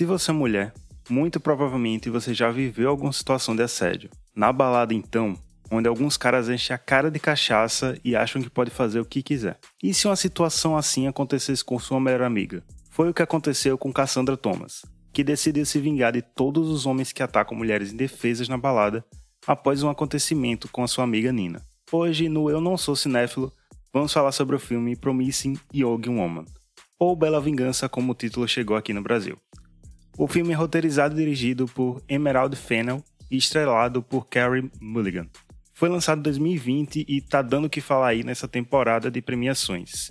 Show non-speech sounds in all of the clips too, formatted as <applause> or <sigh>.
Se você é mulher, muito provavelmente você já viveu alguma situação de assédio. Na balada, então, onde alguns caras enchem a cara de cachaça e acham que pode fazer o que quiser. E se uma situação assim acontecesse com sua melhor amiga? Foi o que aconteceu com Cassandra Thomas, que decidiu se vingar de todos os homens que atacam mulheres indefesas na balada após um acontecimento com a sua amiga Nina. Hoje, no Eu Não Sou Cinéfilo, vamos falar sobre o filme Promising Young Woman, ou Bela Vingança, como o título chegou aqui no Brasil. O filme é roteirizado e dirigido por Emerald Fennell e estrelado por Carey Mulligan. Foi lançado em 2020 e tá dando o que falar aí nessa temporada de premiações.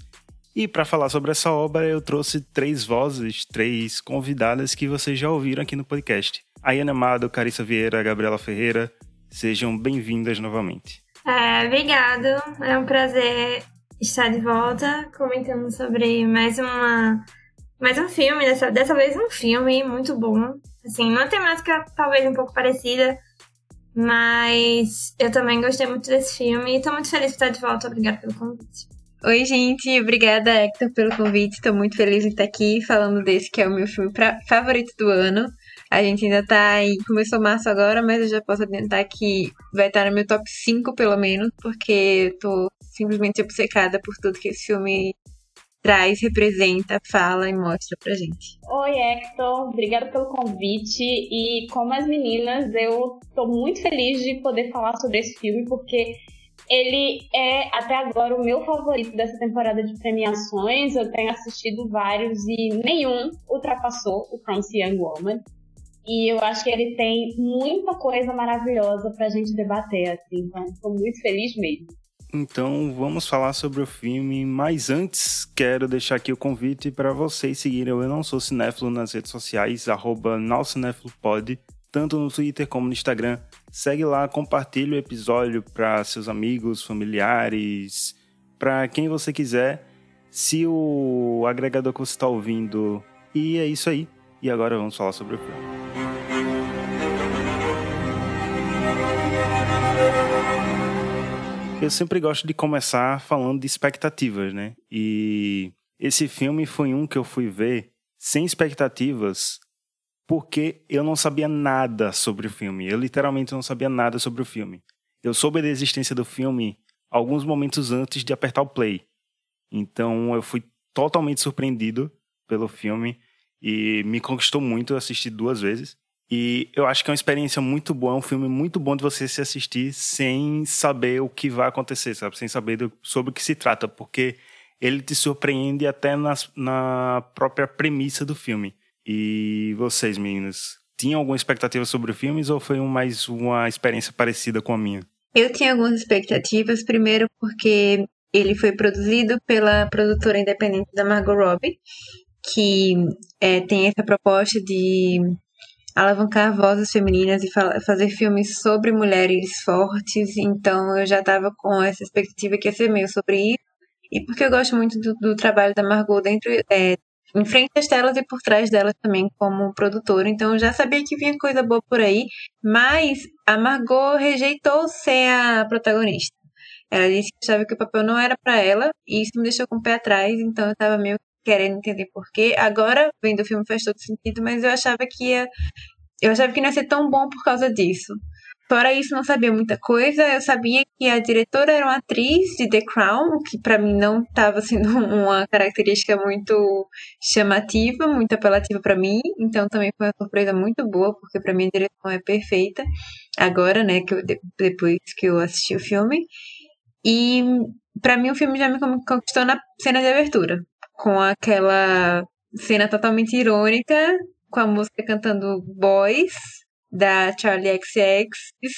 E para falar sobre essa obra, eu trouxe três vozes, três convidadas que vocês já ouviram aqui no podcast. Ayana Amado, Carissa Vieira, Gabriela Ferreira, sejam bem-vindas novamente. É, obrigado, é um prazer estar de volta comentando sobre mais uma mais um filme, dessa, dessa vez um filme muito bom. Assim, uma temática talvez um pouco parecida, mas eu também gostei muito desse filme e tô muito feliz de estar de volta. Obrigada pelo convite. Oi, gente. Obrigada, Hector, pelo convite. Estou muito feliz em estar aqui falando desse que é o meu filme pra... favorito do ano. A gente ainda tá aí, começou março agora, mas eu já posso adiantar que vai estar no meu top 5 pelo menos, porque eu tô simplesmente obcecada por tudo que esse filme traz, representa, fala e mostra pra gente. Oi, Hector, obrigada pelo convite. E como as meninas, eu tô muito feliz de poder falar sobre esse filme, porque ele é até agora o meu favorito dessa temporada de premiações. Eu tenho assistido vários e nenhum ultrapassou o Promising Young Woman. E eu acho que ele tem muita coisa maravilhosa pra gente debater, assim. Então, tô muito feliz mesmo. Então vamos falar sobre o filme, mas antes quero deixar aqui o convite para vocês seguirem o Eu Não Sou Cinéfilo nas redes sociais, arroba tanto no Twitter como no Instagram. Segue lá, compartilhe o episódio para seus amigos, familiares, para quem você quiser. Se o agregador que você está ouvindo. E é isso aí. E agora vamos falar sobre o filme. Eu sempre gosto de começar falando de expectativas, né? E esse filme foi um que eu fui ver sem expectativas, porque eu não sabia nada sobre o filme. Eu literalmente não sabia nada sobre o filme. Eu soube da existência do filme alguns momentos antes de apertar o play. Então eu fui totalmente surpreendido pelo filme e me conquistou muito. Eu assisti duas vezes. E eu acho que é uma experiência muito boa, é um filme muito bom de você se assistir sem saber o que vai acontecer, sabe? Sem saber do, sobre o que se trata, porque ele te surpreende até nas, na própria premissa do filme. E vocês, meninas, tinham alguma expectativa sobre o filme ou foi um, mais uma experiência parecida com a minha? Eu tinha algumas expectativas, primeiro porque ele foi produzido pela produtora independente da Margot Robbie, que é, tem essa proposta de alavancar vozes femininas e fazer filmes sobre mulheres fortes, então eu já estava com essa expectativa que ia ser meio sobre isso, e porque eu gosto muito do, do trabalho da Margot dentro, é, em frente às telas e por trás delas também como produtora, então eu já sabia que vinha coisa boa por aí, mas a Margot rejeitou ser a protagonista. Ela disse que achava que o papel não era para ela, e isso me deixou com o pé atrás, então eu estava meio querendo entender porquê. Agora, vendo o filme, faz todo sentido, mas eu achava que ia. Eu achava que não ia ser tão bom por causa disso. Fora isso, não sabia muita coisa. Eu sabia que a diretora era uma atriz de The Crown, que para mim não estava sendo <laughs> uma característica muito chamativa, muito apelativa para mim. Então também foi uma surpresa muito boa, porque para mim a direção é perfeita. Agora, né, que eu, depois que eu assisti o filme. E para mim o filme já me conquistou na cena de abertura com aquela cena totalmente irônica, com a música cantando Boys, da Charlie XX,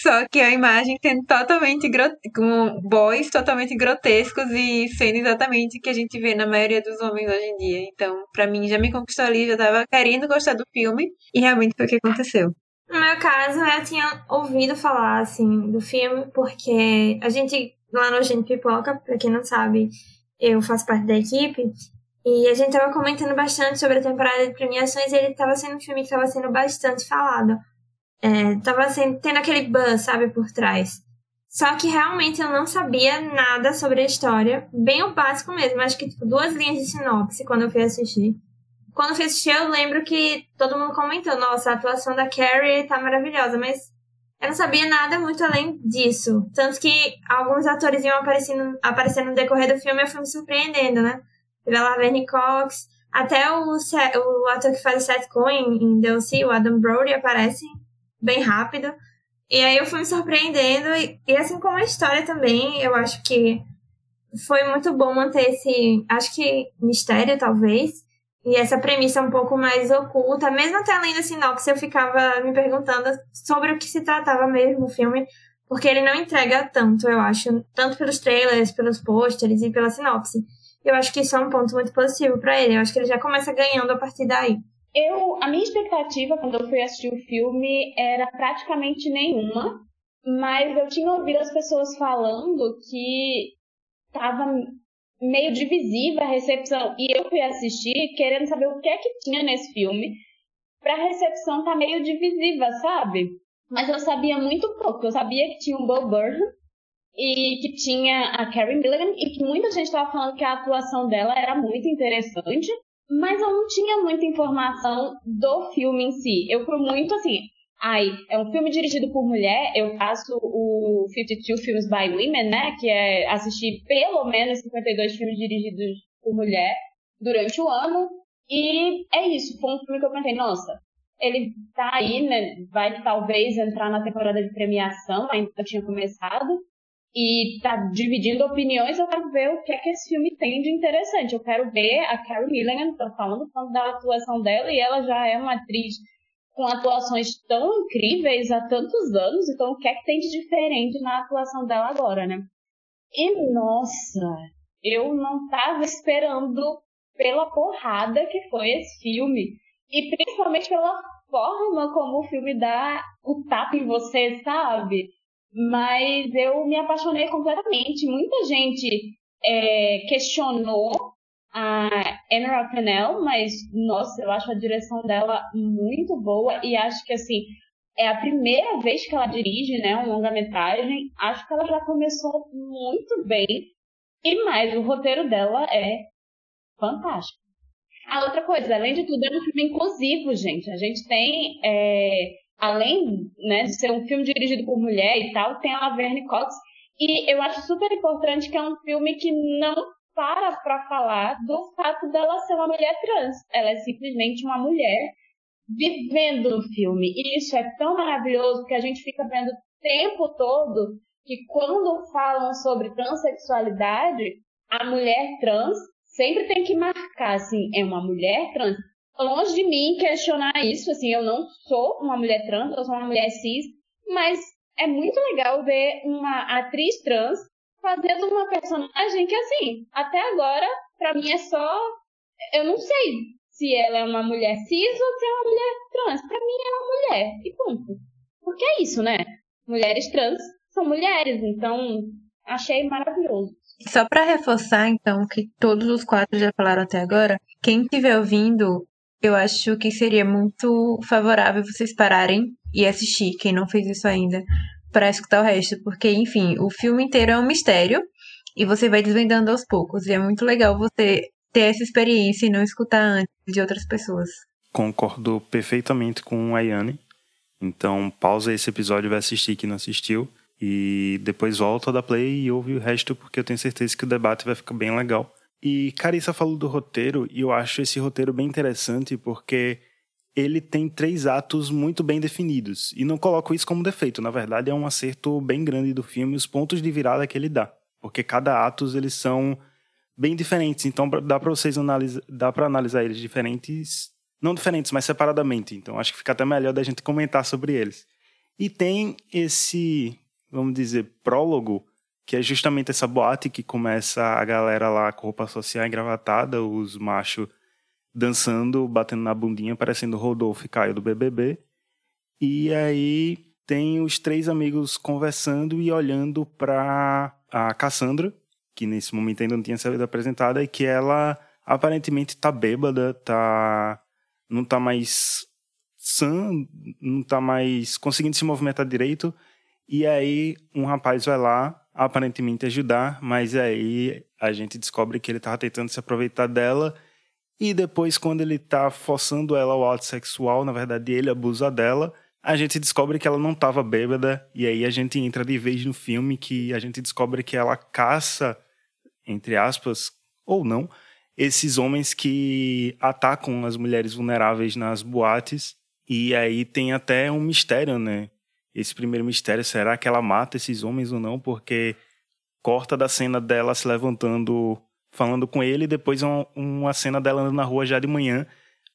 só que a imagem sendo totalmente com boys totalmente grotescos e sendo exatamente o que a gente vê na maioria dos homens hoje em dia. Então, para mim, já me conquistou ali, já tava querendo gostar do filme e realmente foi o que aconteceu. No meu caso, eu tinha ouvido falar, assim, do filme, porque a gente, lá no Gente Pipoca, pra quem não sabe, eu faço parte da equipe, e a gente tava comentando bastante sobre a temporada de premiações e ele tava sendo um filme que tava sendo bastante falado. É, tava sendo, tendo aquele buzz, sabe, por trás. Só que realmente eu não sabia nada sobre a história, bem o básico mesmo, acho que tipo, duas linhas de sinopse quando eu fui assistir. quando fui assistir, eu lembro que todo mundo comentou, nossa, a atuação da Carrie tá maravilhosa, mas eu não sabia nada muito além disso. Tanto que alguns atores iam aparecendo, aparecendo no decorrer do filme e eu fui me surpreendendo, né? Teve a Laverne Cox, até o, o ator que faz o Seth Cohen em DLC, o Adam Brody, aparece bem rápido. E aí eu fui me surpreendendo, e, e assim como a história também, eu acho que foi muito bom manter esse, acho que mistério, talvez, e essa premissa um pouco mais oculta. Mesmo até além da sinopse, eu ficava me perguntando sobre o que se tratava mesmo o filme, porque ele não entrega tanto, eu acho, tanto pelos trailers, pelos pôsteres e pela sinopse. Eu acho que isso é um ponto muito positivo para ele. Eu acho que ele já começa ganhando a partir daí. Eu, a minha expectativa quando eu fui assistir o filme era praticamente nenhuma, mas eu tinha ouvido as pessoas falando que tava meio divisiva a recepção e eu fui assistir querendo saber o que é que tinha nesse filme pra recepção tá meio divisiva, sabe? Mas eu sabia muito pouco. Eu sabia que tinha o Bo Burnham e que tinha a Carrie Milligan e que muita gente estava falando que a atuação dela era muito interessante, mas eu não tinha muita informação do filme em si. Eu fui muito assim, ai, é um filme dirigido por mulher, eu faço o 52 Films by Women, né, que é assistir pelo menos 52 filmes dirigidos por mulher durante o ano, e é isso, foi um filme que eu pensei, nossa, ele tá aí, né, vai talvez entrar na temporada de premiação, ainda tinha começado, e tá dividindo opiniões, eu quero ver o que é que esse filme tem de interessante. Eu quero ver a Carrie Milligan, tô falando tanto da atuação dela, e ela já é uma atriz com atuações tão incríveis há tantos anos, então o que é que tem de diferente na atuação dela agora, né? E nossa, eu não tava esperando pela porrada que foi esse filme. E principalmente pela forma como o filme dá o tapa em você, sabe? Mas eu me apaixonei completamente. Muita gente é, questionou a Emerald Fennell, mas nossa, eu acho a direção dela muito boa e acho que assim é a primeira vez que ela dirige, né, um longa-metragem. Acho que ela já começou muito bem e mais o roteiro dela é fantástico. A outra coisa, além de tudo, é um filme inclusivo, gente. A gente tem é, além né, de ser um filme dirigido por mulher e tal, tem a Laverne Cox. E eu acho super importante que é um filme que não para para falar do fato dela ser uma mulher trans. Ela é simplesmente uma mulher vivendo no filme. E isso é tão maravilhoso que a gente fica vendo o tempo todo que quando falam sobre transexualidade, a mulher trans sempre tem que marcar assim, é uma mulher trans longe de mim questionar isso, assim, eu não sou uma mulher trans, eu sou uma mulher cis, mas é muito legal ver uma atriz trans fazendo uma personagem que, assim, até agora, para mim é só. Eu não sei se ela é uma mulher cis ou se é uma mulher trans. Para mim é uma mulher, e ponto. Porque é isso, né? Mulheres trans são mulheres, então achei maravilhoso. Só para reforçar, então, que todos os quatro já falaram até agora, quem estiver ouvindo eu acho que seria muito favorável vocês pararem e assistir, quem não fez isso ainda, para escutar o resto, porque, enfim, o filme inteiro é um mistério e você vai desvendando aos poucos. E é muito legal você ter essa experiência e não escutar antes de outras pessoas. Concordo perfeitamente com a Ayane. Então, pausa esse episódio e vai assistir que não assistiu. E depois volta da play e ouve o resto, porque eu tenho certeza que o debate vai ficar bem legal. E Carissa falou do roteiro, e eu acho esse roteiro bem interessante porque ele tem três atos muito bem definidos. E não coloco isso como defeito, na verdade é um acerto bem grande do filme, os pontos de virada que ele dá. Porque cada atos eles são bem diferentes, então dá para vocês analisar, dá para analisar eles diferentes, não diferentes, mas separadamente. Então acho que fica até melhor da gente comentar sobre eles. E tem esse, vamos dizer, prólogo que é justamente essa boate que começa a galera lá com roupa social engravatada, os machos dançando, batendo na bundinha, parecendo Rodolfo e Caio do BBB. E aí tem os três amigos conversando e olhando para a Cassandra, que nesse momento ainda não tinha sido apresentada, e que ela aparentemente tá bêbada, tá não tá mais sã, não tá mais conseguindo se movimentar direito. E aí um rapaz vai lá aparentemente ajudar, mas aí a gente descobre que ele estava tentando se aproveitar dela E depois, quando ele tá forçando ela ao ato sexual, na verdade ele abusa dela, a gente descobre que ela não estava bêbada. E aí a gente entra de vez no filme que a gente descobre que ela caça, entre aspas, ou não, esses homens que atacam as mulheres vulneráveis nas boates. E aí tem até um mistério, né? Esse primeiro mistério, será que ela mata esses homens ou não? Porque corta da cena dela se levantando, falando com ele, e depois uma, uma cena dela andando na rua já de manhã,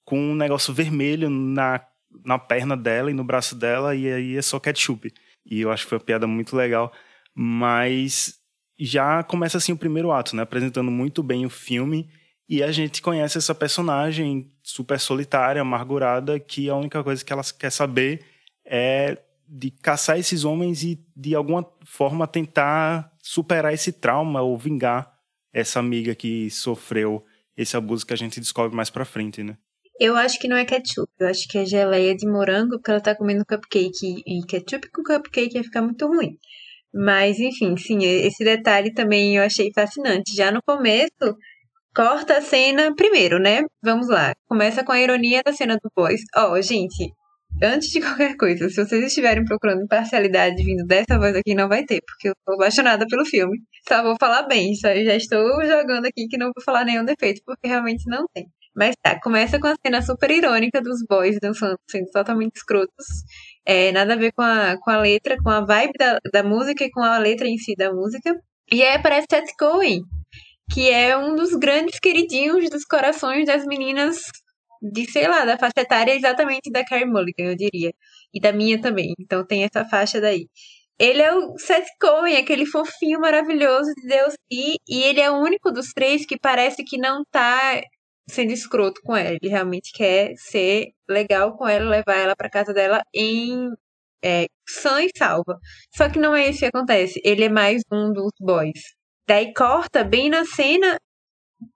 com um negócio vermelho na, na perna dela e no braço dela, e aí é só ketchup. E eu acho que foi uma piada muito legal. Mas já começa assim o primeiro ato, né? Apresentando muito bem o filme. E a gente conhece essa personagem super solitária, amargurada, que a única coisa que ela quer saber é de caçar esses homens e de alguma forma tentar superar esse trauma ou vingar essa amiga que sofreu esse abuso que a gente descobre mais pra frente, né? Eu acho que não é ketchup, eu acho que é geleia de morango, porque ela tá comendo cupcake e ketchup com cupcake ia ficar muito ruim. Mas, enfim, sim, esse detalhe também eu achei fascinante. Já no começo, corta a cena primeiro, né? Vamos lá. Começa com a ironia da cena do boys. Ó, oh, gente, antes de <laughs> qualquer coisa, se vocês estiverem procurando imparcialidade vindo dessa voz aqui, não vai ter, porque eu tô apaixonada pelo filme. Só vou falar bem, só já estou jogando aqui que não vou falar nenhum defeito, porque realmente não tem. Mas tá, começa com a cena super irônica dos boys dançando, sendo totalmente escrotos. É, nada a ver com a, com a letra, com a vibe da, da música e com a letra em si da música. E aí aparece Seth Cohen, que é um dos grandes queridinhos dos corações das meninas de, sei lá, da faixa etária exatamente da Carrie Mulligan, eu diria. E da minha também. Então tem essa faixa daí. Ele é o Seth Cohen, aquele fofinho maravilhoso de Deus. E, e ele é o único dos três que parece que não tá sendo escroto com ela. Ele realmente quer ser legal com ela, levar ela para casa dela em é, sã e salva. Só que não é isso que acontece. Ele é mais um dos boys. Daí corta bem na cena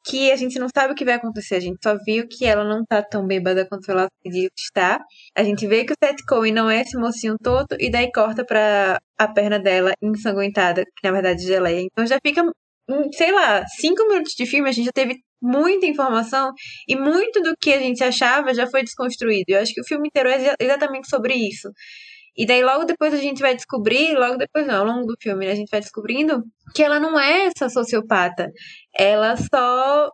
que a gente não sabe o que vai acontecer. A gente só viu que ela não tá tão bêbada quanto ela pediu estar. A gente vê que o Seth Cohen não é esse mocinho todo, e daí corta pra a perna dela ensanguentada, que na verdade é geleia. Então já fica, sei lá, cinco minutos de filme, a gente já teve muita informação e muito do que a gente achava já foi desconstruído. Eu acho que o filme inteiro é exatamente sobre isso. E daí logo depois a gente vai descobrir, logo depois não, ao longo do filme, né, a gente vai descobrindo que ela não é essa sociopata. Ela só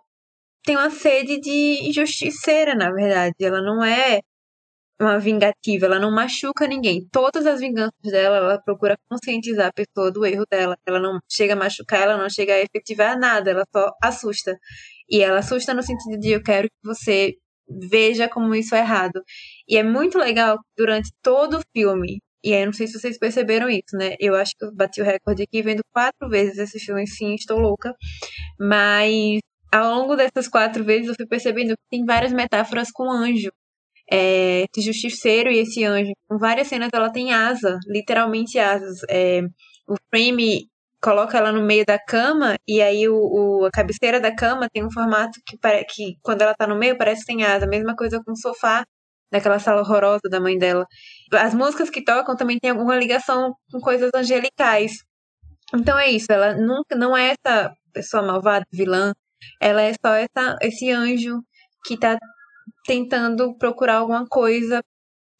tem uma sede de justiceira, na verdade. Ela não é uma vingativa, ela não machuca ninguém. Todas as vinganças dela, ela procura conscientizar a pessoa do erro dela. Ela não chega a machucar, ela não chega a efetivar nada, ela só assusta. E ela assusta no sentido de eu quero que você veja como isso é errado. E é muito legal durante todo o filme. E aí, não sei se vocês perceberam isso, né? Eu acho que eu bati o recorde aqui vendo quatro vezes esse filme, sim, estou louca. Mas ao longo dessas quatro vezes eu fui percebendo que tem várias metáforas com anjo. É, esse justiceiro e esse anjo. Com várias cenas ela tem asa, literalmente asas. É, o frame coloca ela no meio da cama e aí o, o, a cabeceira da cama tem um formato que, que quando ela tá no meio parece que tem asa. Mesma coisa com o sofá daquela sala horrorosa da mãe dela. As músicas que tocam também tem alguma ligação com coisas angelicais. Então é isso, ela nunca não é essa pessoa malvada, vilã, ela é só essa, esse anjo que tá tentando procurar alguma coisa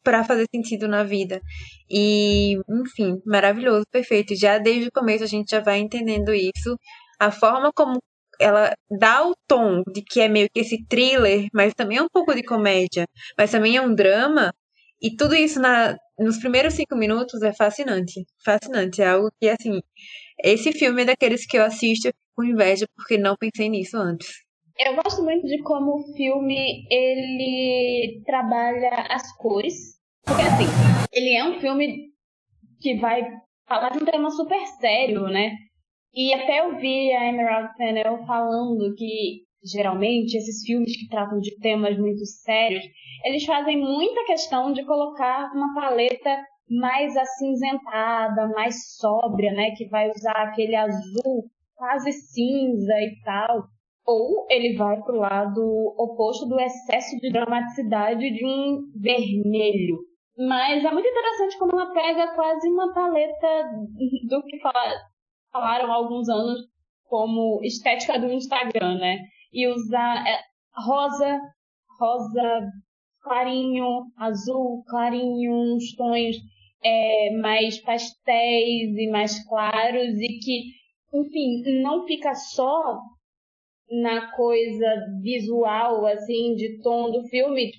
para fazer sentido na vida. E, enfim, maravilhoso, perfeito. Já desde o começo a gente já vai entendendo isso. A forma como ela dá o tom de que é meio que esse thriller, mas também é um pouco de comédia, mas também é um drama. E tudo isso na, nos primeiros cinco minutos é fascinante. Fascinante. É algo que, assim, esse filme é daqueles que eu assisto com inveja porque não pensei nisso antes. Eu gosto muito de como o filme ele trabalha as cores porque assim, ele é um filme que vai falar de um tema super sério, né? E até eu vi a Emerald Fennell falando que geralmente esses filmes que tratam de temas muito sérios, eles fazem muita questão de colocar uma paleta mais acinzentada, mais sóbria, né, que vai usar aquele azul quase cinza e tal. Ou ele vai pro lado oposto do excesso de dramaticidade de um vermelho, mas é muito interessante como ela pega quase uma paleta do que falaram há alguns anos como estética do Instagram, né? E usar. É, rosa, rosa clarinho, azul clarinho, uns tons é, mais pastéis e mais claros e que, enfim, não fica só na coisa visual, assim, de tom do filme,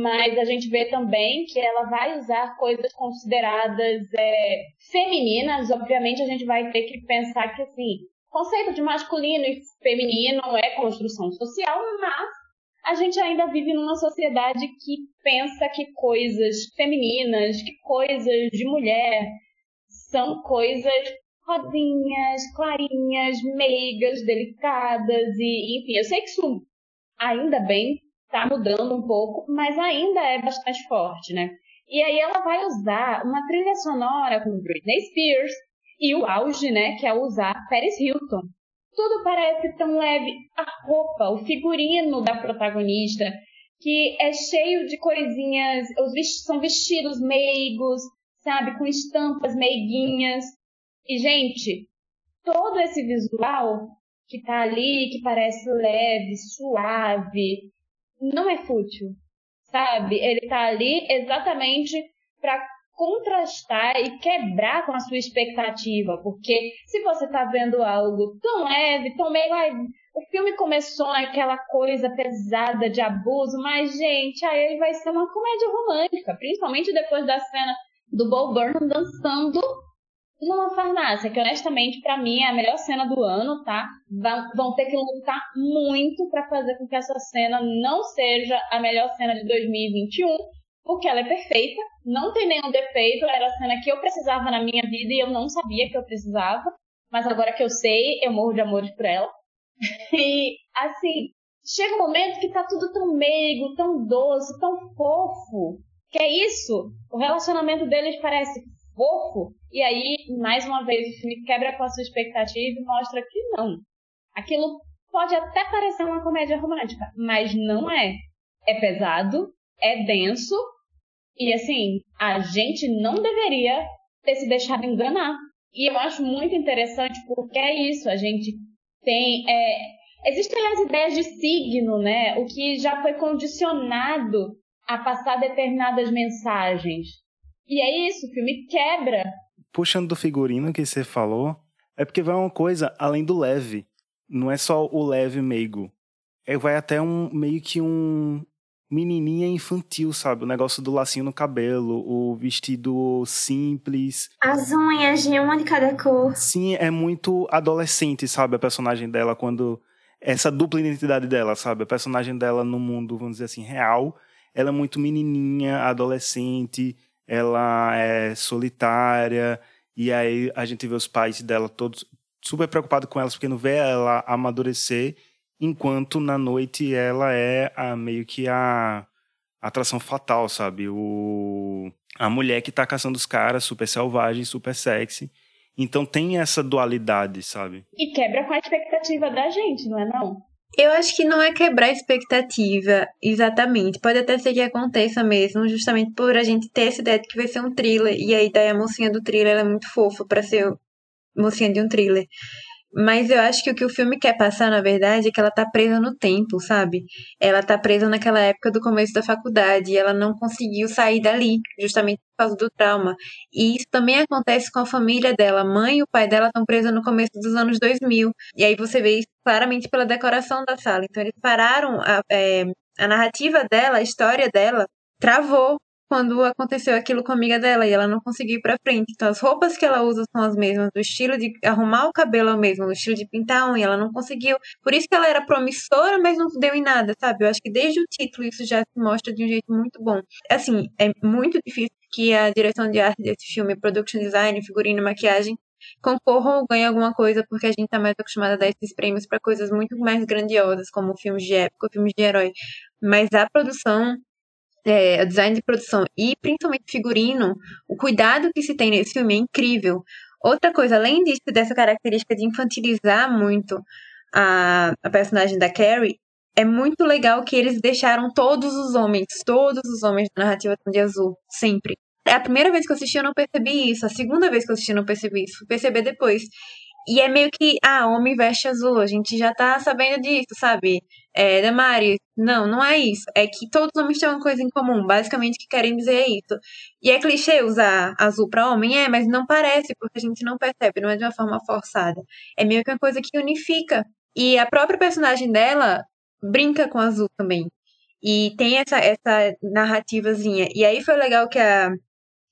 mas a gente vê também que ela vai usar coisas consideradas é, femininas. Obviamente, a gente vai ter que pensar que, assim, conceito de masculino e feminino é construção social, mas a gente ainda vive numa sociedade que pensa que coisas femininas, que coisas de mulher são coisas rosinhas, clarinhas, meigas, delicadas e enfim, eu sei que isso ainda bem está mudando um pouco, mas ainda é bastante forte, né? E aí ela vai usar uma trilha sonora com Britney Spears e o auge, né, que é usar Paris Hilton. Tudo parece tão leve. A roupa, o figurino da protagonista, que é cheio de coisinhas, são vestidos meigos, sabe, com estampas meiguinhas. E, gente, todo esse visual que tá ali, que parece leve, suave, não é fútil, sabe? Ele tá ali exatamente para contrastar e quebrar com a sua expectativa, porque se você tá vendo algo tão leve, tão meio, ai, o filme começou naquela coisa pesada de abuso, mas gente, aí ele vai ser uma comédia romântica, principalmente depois da cena do Bo Burnham dançando numa farmácia, que honestamente para mim é a melhor cena do ano, tá? Vão, ter que lutar muito para fazer com que essa cena não seja a melhor cena de 2021, porque ela é perfeita, não tem nenhum defeito, era a cena que eu precisava na minha vida e eu não sabia que eu precisava, mas agora que eu sei, eu morro de amores por ela. <laughs> e assim, chega um momento que tá tudo tão meigo, tão doce, tão fofo, que é isso, o relacionamento deles parece fofo, e aí, mais uma vez, o filme quebra com a sua expectativa e mostra que não. Aquilo pode até parecer uma comédia romântica, mas não é. É pesado, é denso, e assim, a gente não deveria ter se deixado enganar. E eu acho muito interessante porque é isso, a gente tem. É, existem as ideias de signo, né? O que já foi condicionado a passar determinadas mensagens. E é isso, o filme quebra. Puxando do figurino que você falou, é porque vai uma coisa além do leve. Não é só o leve meigo. É, vai até um meio que um menininha infantil, sabe? O negócio do lacinho no cabelo, o vestido simples. As unhas de uma de cada cor. Sim, é muito adolescente, sabe? A personagem dela quando essa dupla identidade dela, sabe? A personagem dela no mundo, vamos dizer assim, real, ela é muito menininha, adolescente, ela é solitária, e aí a gente vê os pais dela todos super preocupados com elas porque não vê ela amadurecer, enquanto na noite ela é a, meio que a atração fatal, sabe? O, a mulher que tá caçando os caras, super selvagem, super sexy. Então tem essa dualidade, sabe? E quebra com a expectativa da gente, não é não? Eu acho que não é quebrar expectativa, exatamente. Pode até ser que aconteça mesmo, justamente por a gente ter essa ideia de que vai ser um thriller. E aí daí a mocinha do thriller é muito fofa para ser mocinha de um thriller. Mas eu acho que o que o filme quer passar, na verdade, é que ela tá presa no tempo, sabe? Ela tá presa naquela época do começo da faculdade e ela não conseguiu sair dali, justamente por causa do trauma. E isso também acontece com a família dela. A mãe e o pai dela estão presos no começo dos anos 2000. E aí você vê isso claramente pela decoração da sala. Então eles pararam a, é, a narrativa dela, a história dela, travou quando aconteceu aquilo com a amiga dela e ela não conseguiu ir pra frente. Então as roupas que ela usa são as mesmas, o estilo de arrumar o cabelo é o mesmo, o estilo de pintar a unha, ela não conseguiu. Por isso que ela era promissora, mas não deu em nada, sabe? Eu acho que desde o título isso já se mostra de um jeito muito bom. Assim, é muito difícil que a direção de arte desse filme, production design, figurino, maquiagem, concorram ou ganhem alguma coisa, porque a gente tá mais acostumada a dar esses prêmios para coisas muito mais grandiosas, como filmes de época, filmes de herói. Mas a produção é, design de produção e principalmente figurino, o cuidado que se tem nesse filme é incrível. Outra coisa, além disso, dessa característica de infantilizar muito a, a personagem da Carrie, é muito legal que eles deixaram todos os homens, todos os homens da narrativa de azul, sempre. É a primeira vez que eu assisti, eu não percebi isso. A segunda vez que eu assisti, eu não percebi isso. Fui perceber depois. E é meio que, ah, homem veste azul, a gente já tá sabendo disso, sabe? É, Damaris, não, não é isso. É que todos os homens têm uma coisa em comum, basicamente que querem dizer é isso. E é clichê usar azul para homem, é, mas não parece, porque a gente não percebe, não é de uma forma forçada. É meio que uma coisa que unifica. E a própria personagem dela brinca com azul também. E tem essa, essa narrativazinha. E aí foi legal que a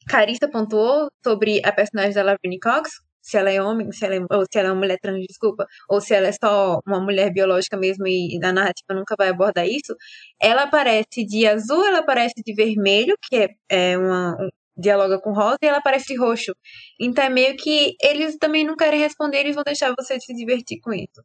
Carissa pontuou sobre a personagem da Laverne Cox, se ela é homem, se ela é, ou se ela é uma mulher trans, desculpa, ou se ela é só uma mulher biológica mesmo e, e a narrativa nunca vai abordar isso, ela aparece de azul, ela aparece de vermelho, que é, é uma, um, dialoga com rosa, e ela aparece de roxo. Então é meio que eles também não querem responder, eles vão deixar você se divertir com isso.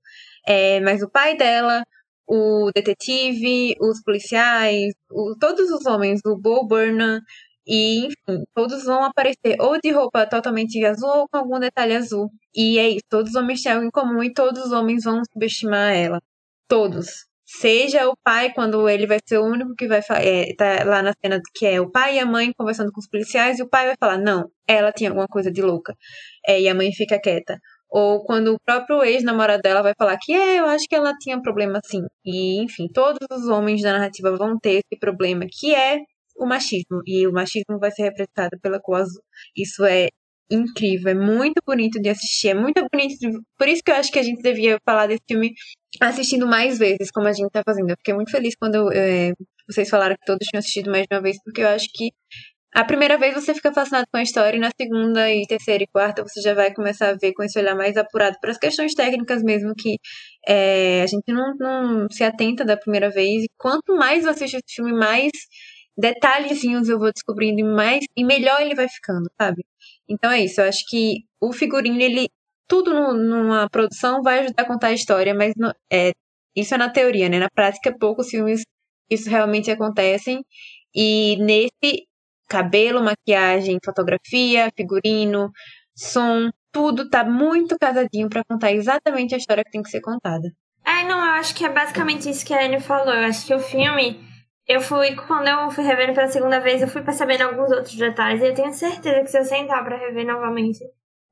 É, mas o pai dela, o detetive, os policiais, o, todos os homens, o Bo Burnham, e, enfim, todos vão aparecer ou de roupa totalmente azul ou com algum detalhe azul. E é isso, todos os homens têm algo em comum e todos os homens vão subestimar ela. Todos. Seja o pai, quando ele vai ser o único que vai é, tá lá na cena que é o pai e a mãe conversando com os policiais, e o pai vai falar, não, ela tinha alguma coisa de louca. É, e a mãe fica quieta. Ou quando o próprio ex-namorado dela vai falar que é, eu acho que ela tinha problema sim. E, enfim, todos os homens da narrativa vão ter esse problema, que é o machismo. E o machismo vai ser representado pela cor azul. Isso é incrível, é muito bonito de assistir, é muito bonito. De... Por isso que eu acho que a gente devia falar desse filme assistindo mais vezes, como a gente tá fazendo. Eu fiquei muito feliz quando é, vocês falaram que todos tinham assistido mais de uma vez, porque eu acho que a primeira vez você fica fascinado com a história, e na segunda e terceira e quarta você já vai começar a ver com esse olhar mais apurado para as questões técnicas mesmo, que é, a gente não, não se atenta da primeira vez. E quanto mais você assiste esse filme, mais detalhezinhos eu vou descobrindo mais e melhor ele vai ficando, sabe? Então é isso, eu acho que o figurino, ele tudo no, numa produção vai ajudar a contar a história, mas no, é, isso é na teoria, né? Na prática, poucos filmes isso realmente acontecem. E nesse cabelo, maquiagem, fotografia, figurino, som, tudo tá muito casadinho para contar exatamente a história que tem que ser contada. É, não, eu acho que é basicamente isso que a Anne falou. Eu acho que o filme, eu fui, quando eu fui revendo pela segunda vez, eu fui percebendo alguns outros detalhes e eu tenho certeza que se eu sentar para rever novamente,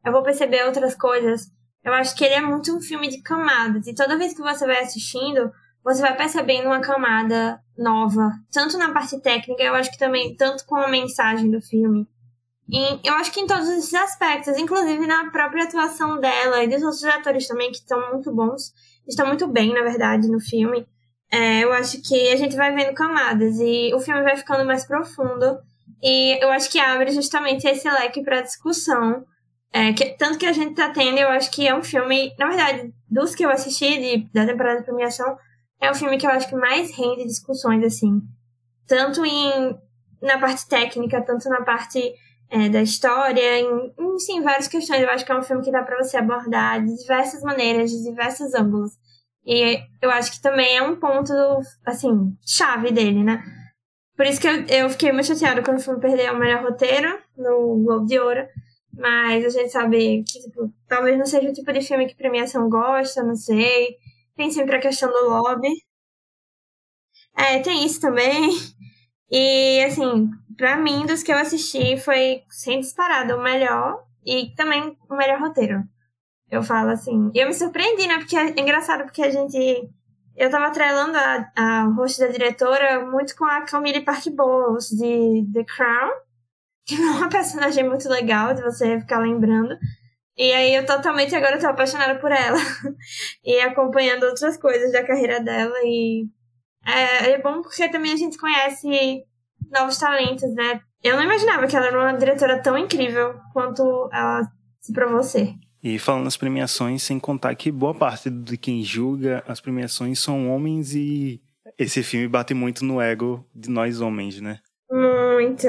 eu vou perceber outras coisas. Eu acho que ele é muito um filme de camadas e toda vez que você vai assistindo, você vai percebendo uma camada nova, tanto na parte técnica, eu acho que também, tanto com a mensagem do filme. E eu acho que em todos esses aspectos, inclusive na própria atuação dela e dos outros atores também, que estão muito bons, estão muito bem, na verdade, no filme. É, eu acho que a gente vai vendo camadas e o filme vai ficando mais profundo. E eu acho que abre justamente esse leque para discussão. É, que, tanto que a gente tá tendo, eu acho que é um filme, na verdade, dos que eu assisti de, da temporada de premiação, é o filme que eu acho que mais rende discussões, assim. Tanto em, na parte técnica, tanto na parte é, da história, em, em sim, várias questões. Eu acho que é um filme que dá para você abordar de diversas maneiras, de diversos ângulos. E eu acho que também é um ponto, assim, chave dele, né? Por isso que eu, eu fiquei muito chateada quando o filme perdeu o melhor roteiro no Globo de Ouro. Mas a gente sabe que, tipo, talvez não seja o tipo de filme que premiação gosta, não sei. Tem sempre a questão do lobby. É, tem isso também. E, assim, pra mim, dos que eu assisti, foi sem disparado o melhor e também o melhor roteiro. Eu falo assim. E eu me surpreendi, né? Porque é engraçado, porque a gente. Eu tava atrelando a, a host da diretora muito com a Camille Park Bowles de The Crown, <laughs> que é uma personagem muito legal de você ficar lembrando. E aí eu totalmente agora tô apaixonada por ela. <laughs> e acompanhando outras coisas da carreira dela. E é, é, bom porque também a gente conhece novos talentos, né? Eu não imaginava que ela era uma diretora tão incrível quanto ela se provou ser. E falando nas premiações, sem contar que boa parte de quem julga as premiações são homens e esse filme bate muito no ego de nós homens, né? Muito.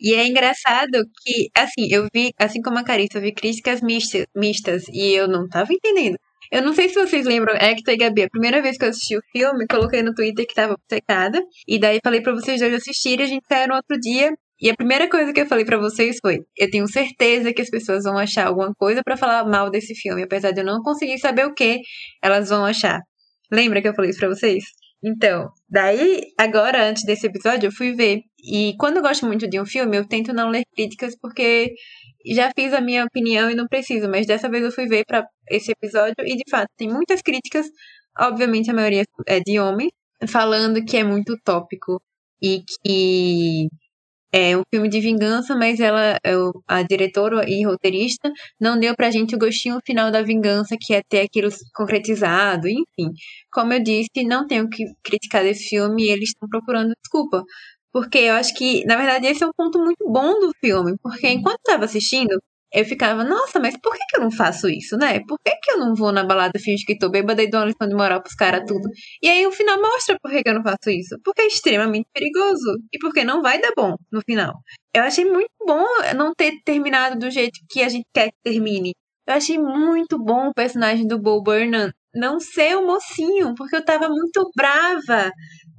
E é engraçado que, assim, eu vi, assim como a Carissa, eu vi críticas mistas, mistas e eu não tava entendendo. Eu não sei se vocês lembram, Hector e Gabi, a primeira vez que eu assisti o filme, coloquei no Twitter que tava secada, e daí falei para vocês dois assistirem, a gente saiu no outro dia, e a primeira coisa que eu falei para vocês foi: eu tenho certeza que as pessoas vão achar alguma coisa para falar mal desse filme, apesar de eu não conseguir saber o que elas vão achar. Lembra que eu falei isso pra vocês? Então, daí, agora, antes desse episódio, eu fui ver. E quando eu gosto muito de um filme, eu tento não ler críticas, porque já fiz a minha opinião e não preciso, mas dessa vez eu fui ver para esse episódio e de fato tem muitas críticas, obviamente a maioria é de homens, falando que é muito utópico e que é um filme de vingança, mas ela, a diretora e roteirista, não deu pra gente o gostinho final da vingança, que é ter aquilo concretizado, enfim. Como eu disse, não tenho que criticar desse filme e eles estão procurando desculpa. Porque eu acho que, na verdade, esse é um ponto muito bom do filme. Porque enquanto eu tava assistindo, eu ficava, nossa, mas por que, que eu não faço isso, né? Por que, que eu não vou na balada finge que tô bêbada e dou uma lição de moral pros caras tudo? E aí o final mostra por que, que eu não faço isso. Porque é extremamente perigoso. E porque não vai dar bom no final. Eu achei muito bom não ter terminado do jeito que a gente quer que termine. Eu achei muito bom o personagem do Bo Burnham não ser o mocinho, porque eu tava muito brava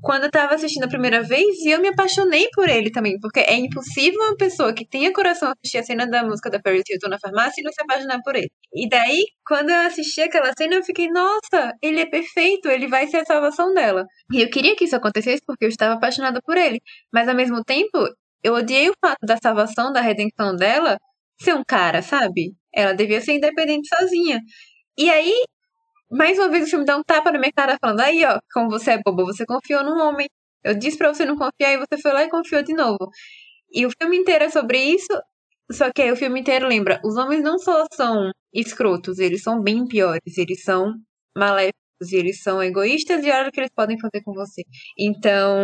quando eu tava assistindo a primeira vez e eu me apaixonei por ele também, porque é impossível uma pessoa que tenha coração assistir a cena da música da Paris Hilton na farmácia e não se apaixonar por ele. E daí, quando eu assisti aquela cena, eu fiquei, nossa, ele é perfeito, ele vai ser a salvação dela. E eu queria que isso acontecesse porque eu estava apaixonada por ele, mas ao mesmo tempo, eu odiei o fato da salvação, da redenção dela ser um cara, sabe? Ela devia ser independente sozinha. E aí, mais uma vez o filme dá um tapa na minha cara falando, aí ó, como você é bobo, você confiou num homem. Eu disse pra você não confiar e você foi lá e confiou de novo. E o filme inteiro é sobre isso, só que aí o filme inteiro lembra, os homens não só são escrotos, eles são bem piores, eles são maléficos, eles são egoístas e olha o que eles podem fazer com você. Então,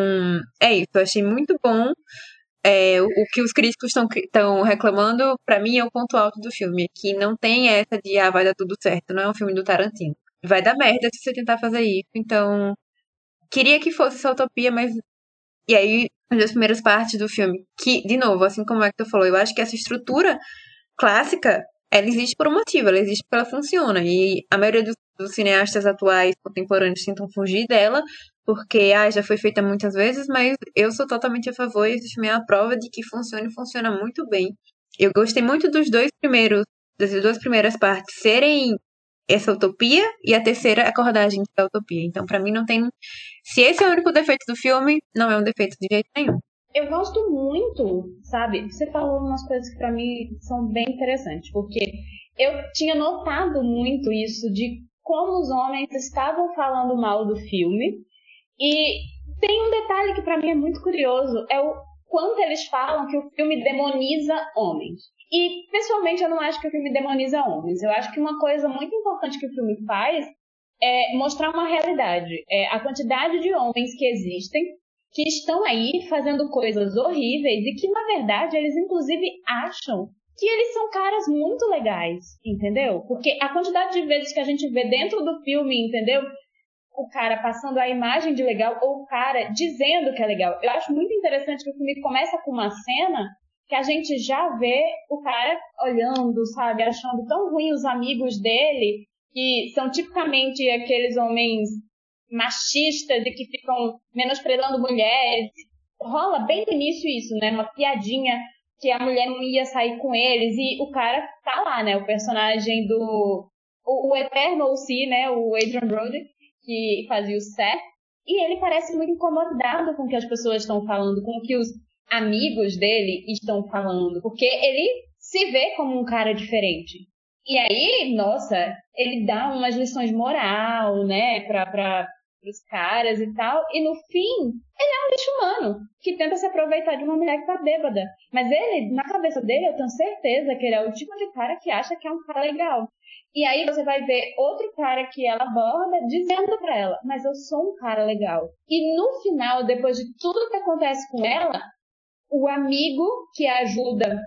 é isso, eu achei muito bom. É, o, o que os críticos estão reclamando, para mim, é o ponto alto do filme. Que não tem essa de, ah, vai dar tudo certo. Não é um filme do Tarantino vai dar merda se você tentar fazer isso. Então, queria que fosse essa utopia, mas. E aí, as duas primeiras partes do filme, que, de novo, assim como o Hector falou, eu acho que essa estrutura clássica, ela existe por um motivo, ela existe porque ela funciona. E a maioria dos, dos cineastas atuais, contemporâneos, tentam fugir dela, porque ah, já foi feita muitas vezes, mas eu sou totalmente a favor e esse filme é a prova de que funciona e funciona muito bem. Eu gostei muito dos dois primeiros, das duas primeiras partes serem essa utopia e a terceira acordar a gente da utopia. Então, para mim, não tem. Se esse é o único defeito do filme, não é um defeito de jeito nenhum. Eu gosto muito, sabe? Você falou umas coisas que para mim são bem interessantes, porque eu tinha notado muito isso de como os homens estavam falando mal do filme. E tem um detalhe que para mim é muito curioso, é o quanto eles falam que o filme demoniza homens. E, pessoalmente, eu não acho que o filme demoniza homens. Eu acho que uma coisa muito importante que o filme faz é mostrar uma realidade. É a quantidade de homens que existem, que estão aí fazendo coisas horríveis e que, na verdade, eles, inclusive, acham que eles são caras muito legais, entendeu? Porque a quantidade de vezes que a gente vê dentro do filme, entendeu? O cara passando a imagem de legal ou o cara dizendo que é legal. Eu acho muito interessante que o filme começa com uma cena que a gente já vê o cara olhando, sabe, achando tão ruim os amigos dele, que são tipicamente aqueles homens machistas e que ficam menosprezando mulheres. Rola bem no início isso, né? Uma piadinha que a mulher não ia sair com eles e o cara tá lá, né? O personagem do o, o eterno OC, né? O Adrian Brody, que fazia o Seth. E ele parece muito incomodado com o que as pessoas estão falando, com o que os amigos dele estão falando, porque ele se vê como um cara diferente. E aí, nossa, ele dá umas lições moral, né, pra, pra, pros caras e tal, e no fim, ele é um bicho humano, que tenta se aproveitar de uma mulher que tá bêbada. Mas ele, na cabeça dele, eu tenho certeza que ele é o tipo de cara que acha que é um cara legal. E aí você vai ver outro cara que ela aborda dizendo pra ela, mas eu sou um cara legal. E no final, depois de tudo que acontece com ela, o amigo que ajuda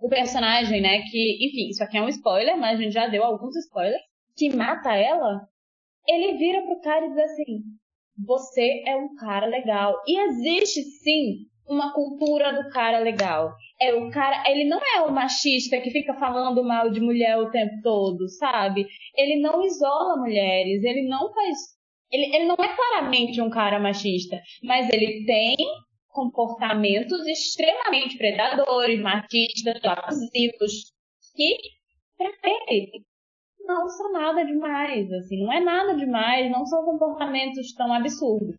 o personagem, né? Que, enfim, isso aqui é um spoiler, mas a gente já deu alguns spoilers. Que mata ela, ele vira pro cara e diz assim: Você é um cara legal. E existe sim uma cultura do cara legal. É o cara, ele não é o machista que fica falando mal de mulher o tempo todo, sabe? Ele não isola mulheres, ele não faz. Ele, ele não é claramente um cara machista, mas ele tem comportamentos extremamente predadores, machistas, abusivos, que para ele não são nada demais, assim, não é nada demais, não são comportamentos tão absurdos.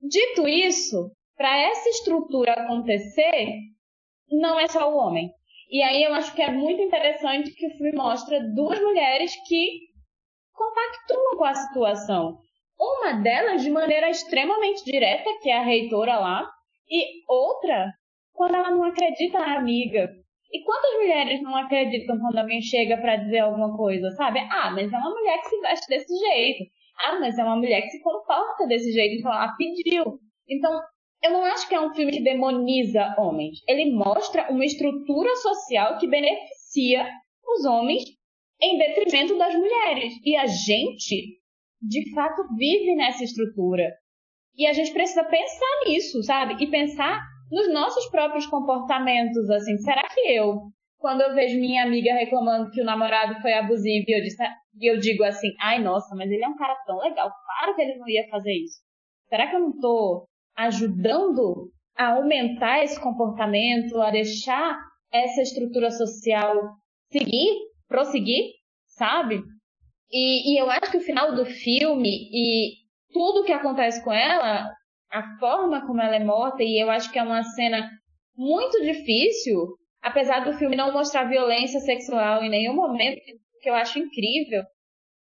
Dito isso, para essa estrutura acontecer, não é só o homem. E aí eu acho que é muito interessante que o filme mostra duas mulheres que compactuam com a situação. Uma delas de maneira extremamente direta, que é a reitora lá, e outra quando ela não acredita na amiga. E quantas mulheres não acreditam quando alguém chega para dizer alguma coisa, sabe? Ah, mas é uma mulher que se veste desse jeito. Ah, mas é uma mulher que se comporta desse jeito, então ela pediu. Então, eu não acho que é um filme que demoniza homens. Ele mostra uma estrutura social que beneficia os homens em detrimento das mulheres. E a gente, de fato, vive nessa estrutura. E a gente precisa pensar nisso, sabe? E pensar nos nossos próprios comportamentos, assim. Será que eu, quando eu vejo minha amiga reclamando que o namorado foi abusivo e eu, disse, e eu digo assim, ai nossa, mas ele é um cara tão legal, claro que ele não ia fazer isso. Será que eu não tô ajudando a aumentar esse comportamento, a deixar essa estrutura social seguir, prosseguir, sabe? E, e eu acho que o final do filme e tudo que acontece com ela, a forma como ela é morta, e eu acho que é uma cena muito difícil, apesar do filme não mostrar violência sexual em nenhum momento, que eu acho incrível,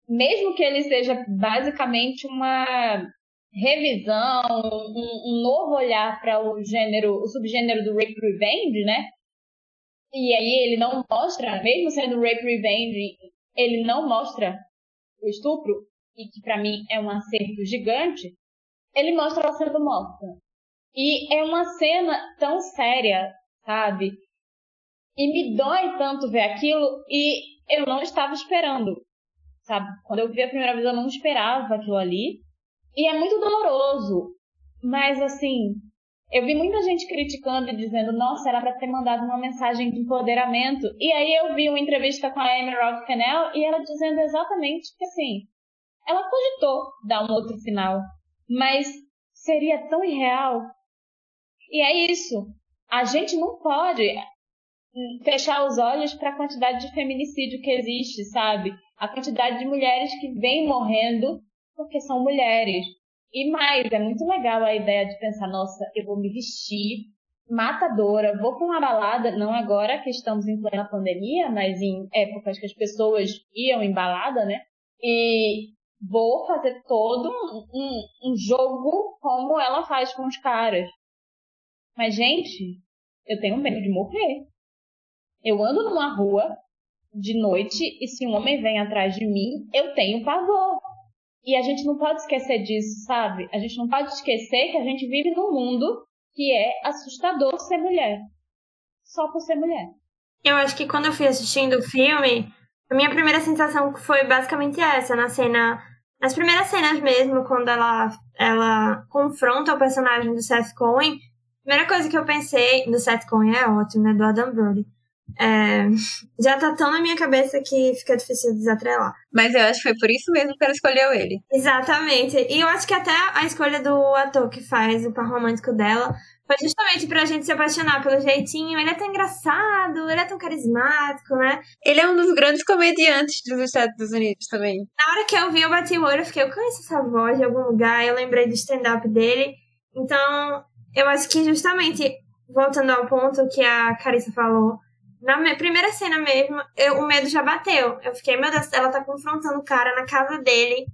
mesmo que ele seja basicamente uma revisão, um, um novo olhar para o gênero, o subgênero do rape revenge, né? E aí ele não mostra, mesmo sendo rape revenge, ele não mostra o estupro, e que para mim é um acerto gigante, ele mostra ela sendo morta. E é uma cena tão séria, sabe? E me dói tanto ver aquilo e eu não estava esperando, sabe? Quando eu vi a primeira vez eu não esperava aquilo ali. E é muito doloroso. Mas assim, eu vi muita gente criticando e dizendo, nossa, era para ter mandado uma mensagem de empoderamento. E aí eu vi uma entrevista com a Emerald Fennell e ela dizendo exatamente que assim, ela cogitou dar um outro final, mas seria tão irreal. E é isso. A gente não pode fechar os olhos para a quantidade de feminicídio que existe, sabe? A quantidade de mulheres que vêm morrendo porque são mulheres. E mais, é muito legal a ideia de pensar, nossa, eu vou me vestir matadora, vou para uma balada, não agora que estamos em plena pandemia, mas em épocas que as pessoas iam em balada, né? E vou fazer todo um, um, um jogo como ela faz com os caras. Mas, gente, eu tenho medo de morrer. Eu ando numa rua de noite e se um homem vem atrás de mim, eu tenho pavor. E a gente não pode esquecer disso, sabe? A gente não pode esquecer que a gente vive num mundo que é assustador ser mulher. Só por ser mulher. Eu acho que quando eu fui assistindo o filme, a minha primeira sensação foi basicamente essa, na cena. Nas primeiras cenas mesmo, quando ela, ela confronta o personagem do Seth Cohen, a primeira coisa que eu pensei. Do Seth Cohen é ótimo, né? Do Adam Brody. É, já tá tão na minha cabeça que fica difícil desatrelar. Mas eu acho que foi por isso mesmo que ela escolheu ele. Exatamente. E eu acho que até a escolha do ator que faz o par romântico dela foi justamente pra gente se apaixonar pelo jeitinho. Ele é tão engraçado, ele é tão carismático, né? Ele é um dos grandes comediantes dos Estados Unidos também. Na hora que eu vi, eu bati o olho e fiquei, eu conheço essa voz de algum lugar. Eu lembrei do stand-up dele. Então, eu acho que justamente, voltando ao ponto que a Carissa falou, na primeira cena mesmo, eu, o medo já bateu. Eu fiquei, meu Deus, ela tá confrontando o cara na casa dele.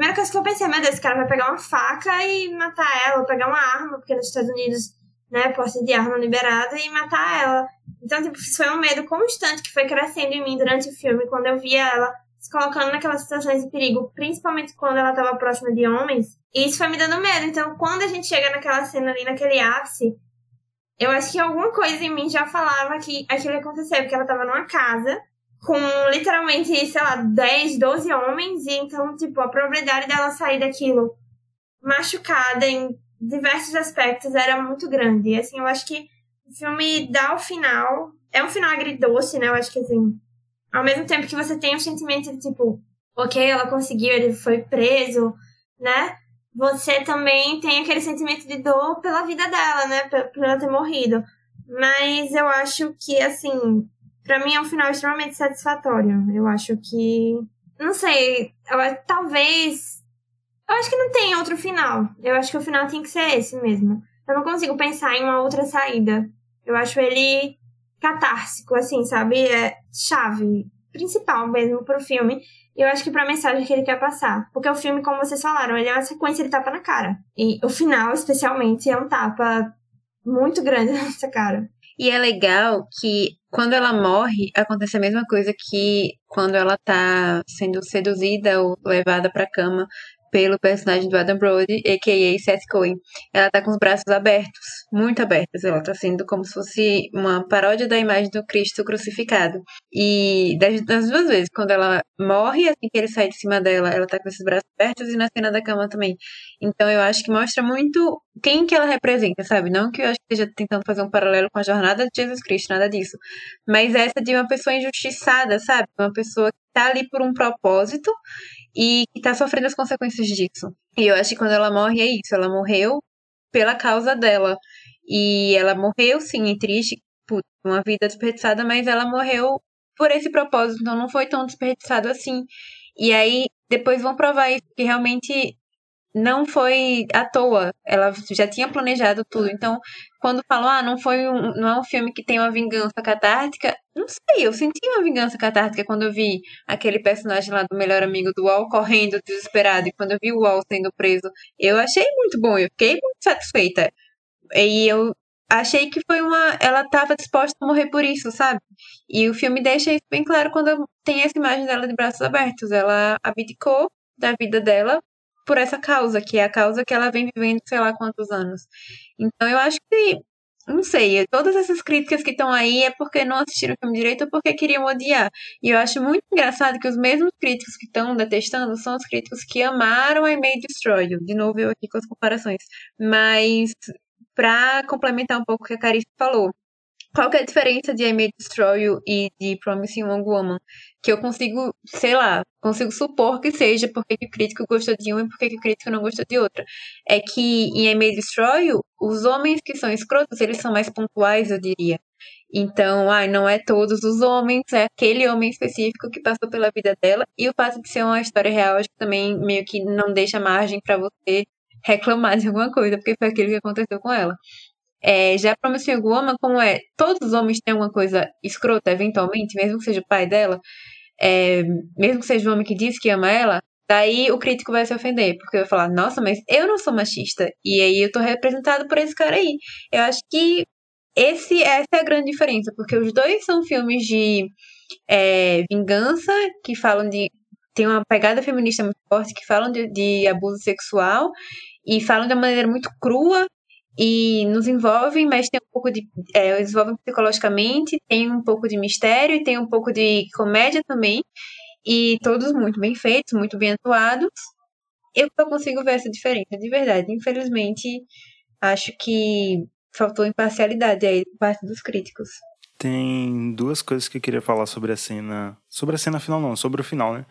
Primeira coisa que eu pensei, meu Deus, esse cara vai pegar uma faca e matar ela, ou pegar uma arma, porque nos Estados Unidos, né, posse de arma liberada, e matar ela. Então, tipo, isso foi um medo constante que foi crescendo em mim durante o filme, quando eu via ela se colocando naquelas situações de perigo, principalmente quando ela estava próxima de homens. E isso foi me dando medo. Então, quando a gente chega naquela cena ali, naquele ápice, eu acho que alguma coisa em mim já falava que aquilo ia acontecer, porque ela tava numa casa com literalmente, sei lá, 10, 12 homens, e então, tipo, a probabilidade dela sair daquilo machucada em diversos aspectos era muito grande. E assim, eu acho que o filme dá o final. É um final agridoce, né? Eu acho que assim. Ao mesmo tempo que você tem o sentimento de tipo, ok, ela conseguiu, ele foi preso, né? você também tem aquele sentimento de dor pela vida dela, né? Por ela ter morrido. Mas eu acho que, assim, para mim é um final extremamente satisfatório. Eu acho que. Não sei, eu, talvez. Eu acho que não tem outro final. Eu acho que o final tem que ser esse mesmo. Eu não consigo pensar em uma outra saída. Eu acho ele catársico, assim, sabe? É chave principal mesmo pro filme. E eu acho que pra mensagem que ele quer passar. Porque o filme, como vocês falaram, ele é uma sequência de tapa na cara. E o final, especialmente, é um tapa muito grande <laughs> nessa cara. E é legal que quando ela morre, acontece a mesma coisa que quando ela tá sendo seduzida ou levada pra cama pelo personagem do Adam Brody, a.k.a. Seth Cohen. Ela tá com os braços abertos, muito abertos. Ela tá sendo como se fosse uma paródia da imagem do Cristo crucificado. E das, das duas vezes, quando ela morre, assim que ele sai de cima dela, ela tá com esses braços abertos e na cena da cama também. Então eu acho que mostra muito quem que ela representa, sabe? Não que eu acho que esteja tentando fazer um paralelo com a jornada de Jesus Cristo, nada disso. Mas essa de uma pessoa injustiçada, sabe? Uma pessoa que tá ali por um propósito e que tá sofrendo as consequências disso. E eu acho que quando ela morre é isso, ela morreu pela causa dela. E ela morreu, sim, é triste, por uma vida desperdiçada, mas ela morreu por esse propósito, então não foi tão desperdiçado assim. E aí, depois vão provar isso, que realmente não foi à toa. Ela já tinha planejado tudo. Então, quando falou, ah, não foi um, não é um filme que tem uma vingança catártica, não sei, eu senti uma vingança catártica quando eu vi aquele personagem lá do melhor amigo do Wall correndo desesperado e quando eu vi o Wall sendo preso, eu achei muito bom, eu fiquei muito satisfeita. E eu achei que foi uma. Ela estava disposta a morrer por isso, sabe? E o filme deixa isso bem claro quando tem essa imagem dela de braços abertos. Ela abdicou da vida dela por essa causa, que é a causa que ela vem vivendo sei lá quantos anos. Então eu acho que, não sei, todas essas críticas que estão aí é porque não assistiram o filme direito ou porque queriam odiar. E eu acho muito engraçado que os mesmos críticos que estão detestando são os críticos que amaram a May Destroy. De novo, eu aqui com as comparações. Mas, para complementar um pouco o que a Carice falou, qual que é a diferença de I May Destroy You e de Promising Young Woman? Que eu consigo, sei lá, consigo supor que seja porque que o crítico gostou de um e porque que o crítico não gostou de outra. É que em I May Destroy You, os homens que são escrotos, eles são mais pontuais, eu diria. Então, ai, não é todos os homens, é aquele homem específico que passou pela vida dela. E o fato de ser uma história real, acho que também meio que não deixa margem para você reclamar de alguma coisa, porque foi aquilo que aconteceu com ela. É, já Promising Woman, como é, todos os homens têm alguma coisa escrota, eventualmente, mesmo que seja o pai dela, é, mesmo que seja o homem que diz que ama ela, daí o crítico vai se ofender, porque vai falar, nossa, mas eu não sou machista, e aí eu tô representado por esse cara aí. Eu acho que esse, essa é a grande diferença, porque os dois são filmes de é, vingança, que falam de. tem uma pegada feminista muito forte, que falam de, de abuso sexual, e falam de uma maneira muito crua e nos envolvem, mas tem um pouco de. É, envolvem psicologicamente, tem um pouco de mistério e tem um pouco de comédia também. E todos muito bem feitos, muito bem atuados. Eu só consigo ver essa diferença, de verdade. Infelizmente, acho que faltou imparcialidade aí por parte dos críticos. Tem duas coisas que eu queria falar sobre a cena. Sobre a cena final, não, sobre o final, né?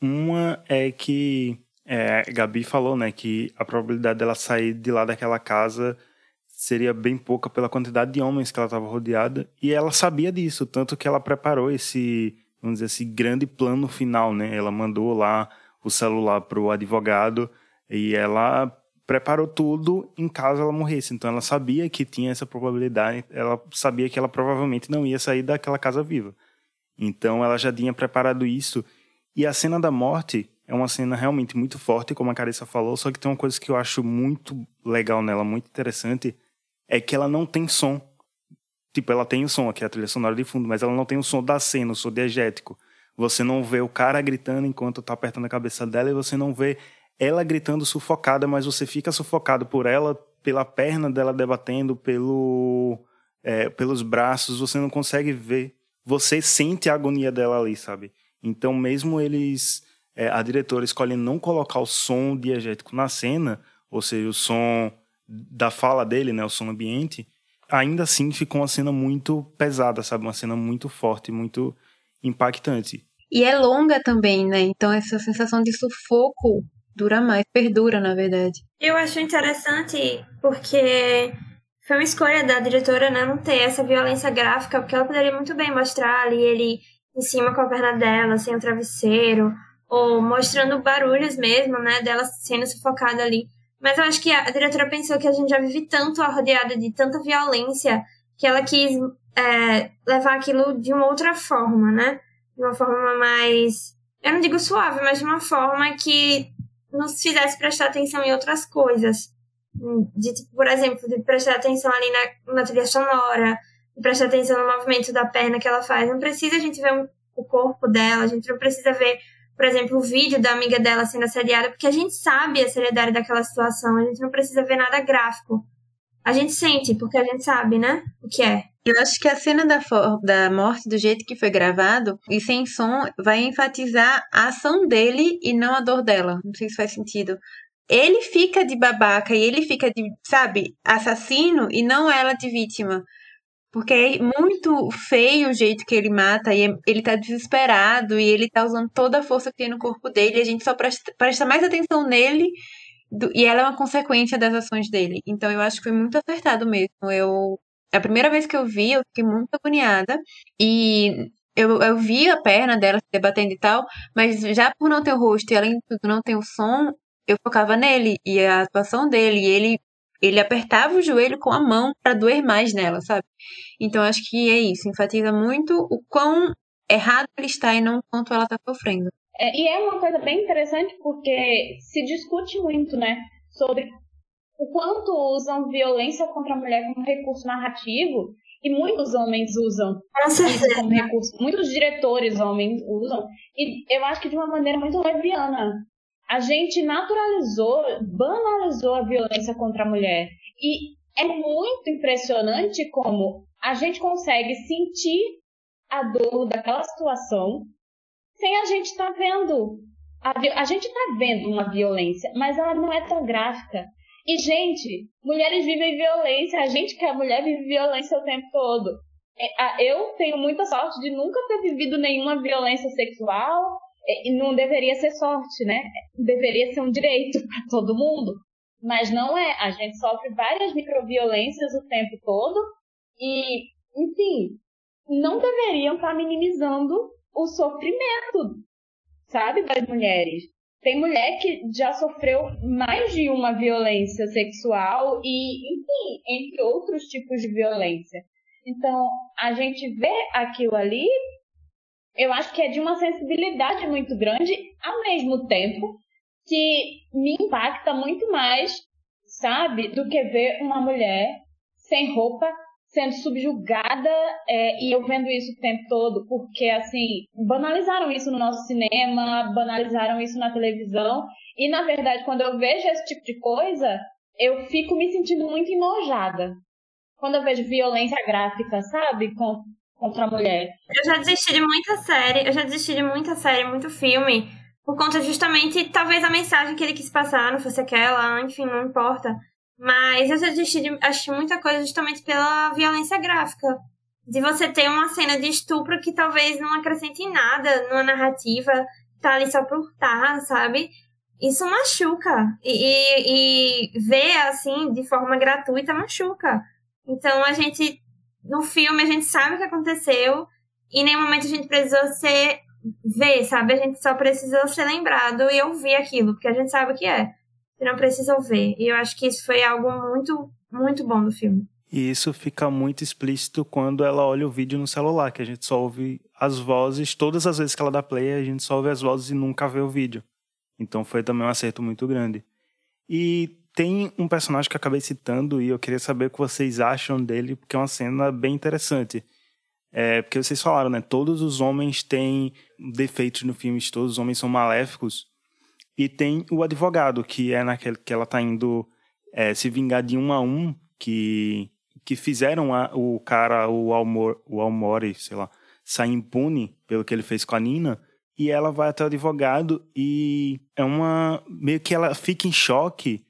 Uma é que é, Gabi falou, né, que a probabilidade dela sair de lá daquela casa seria bem pouca pela quantidade de homens que ela estava rodeada, e ela sabia disso, tanto que ela preparou esse, vamos dizer, esse grande plano final, né? Ela mandou lá o celular para o advogado e ela preparou tudo em caso ela morresse. Então ela sabia que tinha essa probabilidade, ela sabia que ela provavelmente não ia sair daquela casa viva. Então ela já tinha preparado isso. E a cena da morte é uma cena realmente muito forte, como a Carissa falou, só que tem uma coisa que eu acho muito legal nela, muito interessante, é que ela não tem som. Tipo, ela tem o som, aqui é a trilha sonora de fundo, mas ela não tem o som da cena, o som diegético. Você não vê o cara gritando enquanto tá apertando a cabeça dela e você não vê ela gritando sufocada, mas você fica sufocado por ela, pela perna dela debatendo, pelo, é, pelos braços, você não consegue ver. Você sente a agonia dela ali, sabe? Então, mesmo eles é, a diretora escolhe não colocar o som diegético na cena, ou seja, o som da fala dele, né, o som ambiente, ainda assim ficou uma cena muito pesada, sabe? Uma cena muito forte, muito impactante. E é longa também, né? Então essa sensação de sufoco dura mais, perdura, na verdade. Eu acho interessante porque foi uma escolha da diretora né, não ter essa violência gráfica, porque ela poderia muito bem mostrar ali ele em cima com a perna dela, sem o travesseiro, ou mostrando barulhos mesmo, né, dela sendo sufocada ali. Mas eu acho que a diretora pensou que a gente já vive tanto rodeada de tanta violência que ela quis é, levar aquilo de uma outra forma, né? De uma forma mais, eu não digo suave, mas de uma forma que nos fizesse prestar atenção em outras coisas. De, tipo, por exemplo, de prestar atenção ali na, na trilha sonora, de prestar atenção no movimento da perna que ela faz. Não precisa a gente ver um, o corpo dela, a gente não precisa ver, por exemplo, o vídeo da amiga dela sendo assediada, porque a gente sabe a seriedade daquela situação, a gente não precisa ver nada gráfico. A gente sente, porque a gente sabe, né? O que é. Eu acho que a cena da, da morte, do jeito que foi gravado, e sem som, vai enfatizar a ação dele e não a dor dela. Não sei se faz sentido. Ele fica de babaca e ele fica de, sabe, assassino e não ela de vítima. Porque é muito feio o jeito que ele mata, e é, ele tá desesperado, e ele tá usando toda a força que tem no corpo dele, e a gente só presta, presta mais atenção nele, do, e ela é uma consequência das ações dele. Então eu acho que foi muito acertado mesmo. Eu a primeira vez que eu vi, eu fiquei muito agoniada. E eu, eu vi a perna dela se debatendo e tal, mas já por não ter o rosto e além de tudo não ter o som, eu focava nele e a atuação dele. E ele, ele apertava o joelho com a mão para doer mais nela, sabe? Então acho que é isso. Enfatiza muito o quão errado ele está e não o quanto ela está sofrendo. É, e é uma coisa bem interessante porque se discute muito, né? Sobre o quanto usam violência contra a mulher como recurso narrativo, e muitos homens usam isso como recurso, muitos diretores homens usam, e eu acho que de uma maneira muito leviana. A gente naturalizou, banalizou a violência contra a mulher. E é muito impressionante como a gente consegue sentir a dor daquela situação sem a gente estar tá vendo. A, a gente está vendo uma violência, mas ela não é tão gráfica. E, gente, mulheres vivem violência. A gente que é mulher vive violência o tempo todo. É, eu tenho muita sorte de nunca ter vivido nenhuma violência sexual. É, não deveria ser sorte, né? Deveria ser um direito <laughs> para todo mundo. Mas não é. A gente sofre várias microviolências o tempo todo. E, enfim, não deveriam estar minimizando o sofrimento, sabe, das mulheres. Tem mulher que já sofreu mais de uma violência sexual e, enfim, entre outros tipos de violência. Então, a gente vê aquilo ali, eu acho que é de uma sensibilidade muito grande, ao mesmo tempo que me impacta muito mais, sabe, do que ver uma mulher sem roupa sendo subjugada é, e eu vendo isso o tempo todo, porque assim, banalizaram isso no nosso cinema, banalizaram isso na televisão, e na verdade, quando eu vejo esse tipo de coisa, eu fico me sentindo muito enojada. Quando eu vejo violência gráfica, sabe? Com, contra a mulher. Eu já desisti de muita série, eu já desisti de muita série, muito filme, por conta justamente, talvez a mensagem que ele quis passar não fosse aquela, enfim, não importa. Mas eu já assisti, assisti muita coisa justamente pela violência gráfica. De você ter uma cena de estupro que talvez não acrescente nada numa narrativa, tá ali só por tá, sabe? Isso machuca. E, e, e ver assim, de forma gratuita, machuca. Então a gente, no filme, a gente sabe o que aconteceu e em nenhum momento a gente precisou ser ver, sabe? A gente só precisou ser lembrado e ouvir aquilo, porque a gente sabe o que é e não precisam ver. E eu acho que isso foi algo muito, muito bom do filme. E isso fica muito explícito quando ela olha o vídeo no celular, que a gente só ouve as vozes, todas as vezes que ela dá play, a gente só ouve as vozes e nunca vê o vídeo. Então foi também um acerto muito grande. E tem um personagem que eu acabei citando e eu queria saber o que vocês acham dele, porque é uma cena bem interessante. É, porque vocês falaram, né? Todos os homens têm defeitos no filme, todos os homens são maléficos. E tem o advogado, que é naquele que ela tá indo é, se vingar de um a um, que, que fizeram a, o cara, o, Almor, o Almore, sei lá, sair impune pelo que ele fez com a Nina. E ela vai até o advogado e é uma. meio que ela fica em choque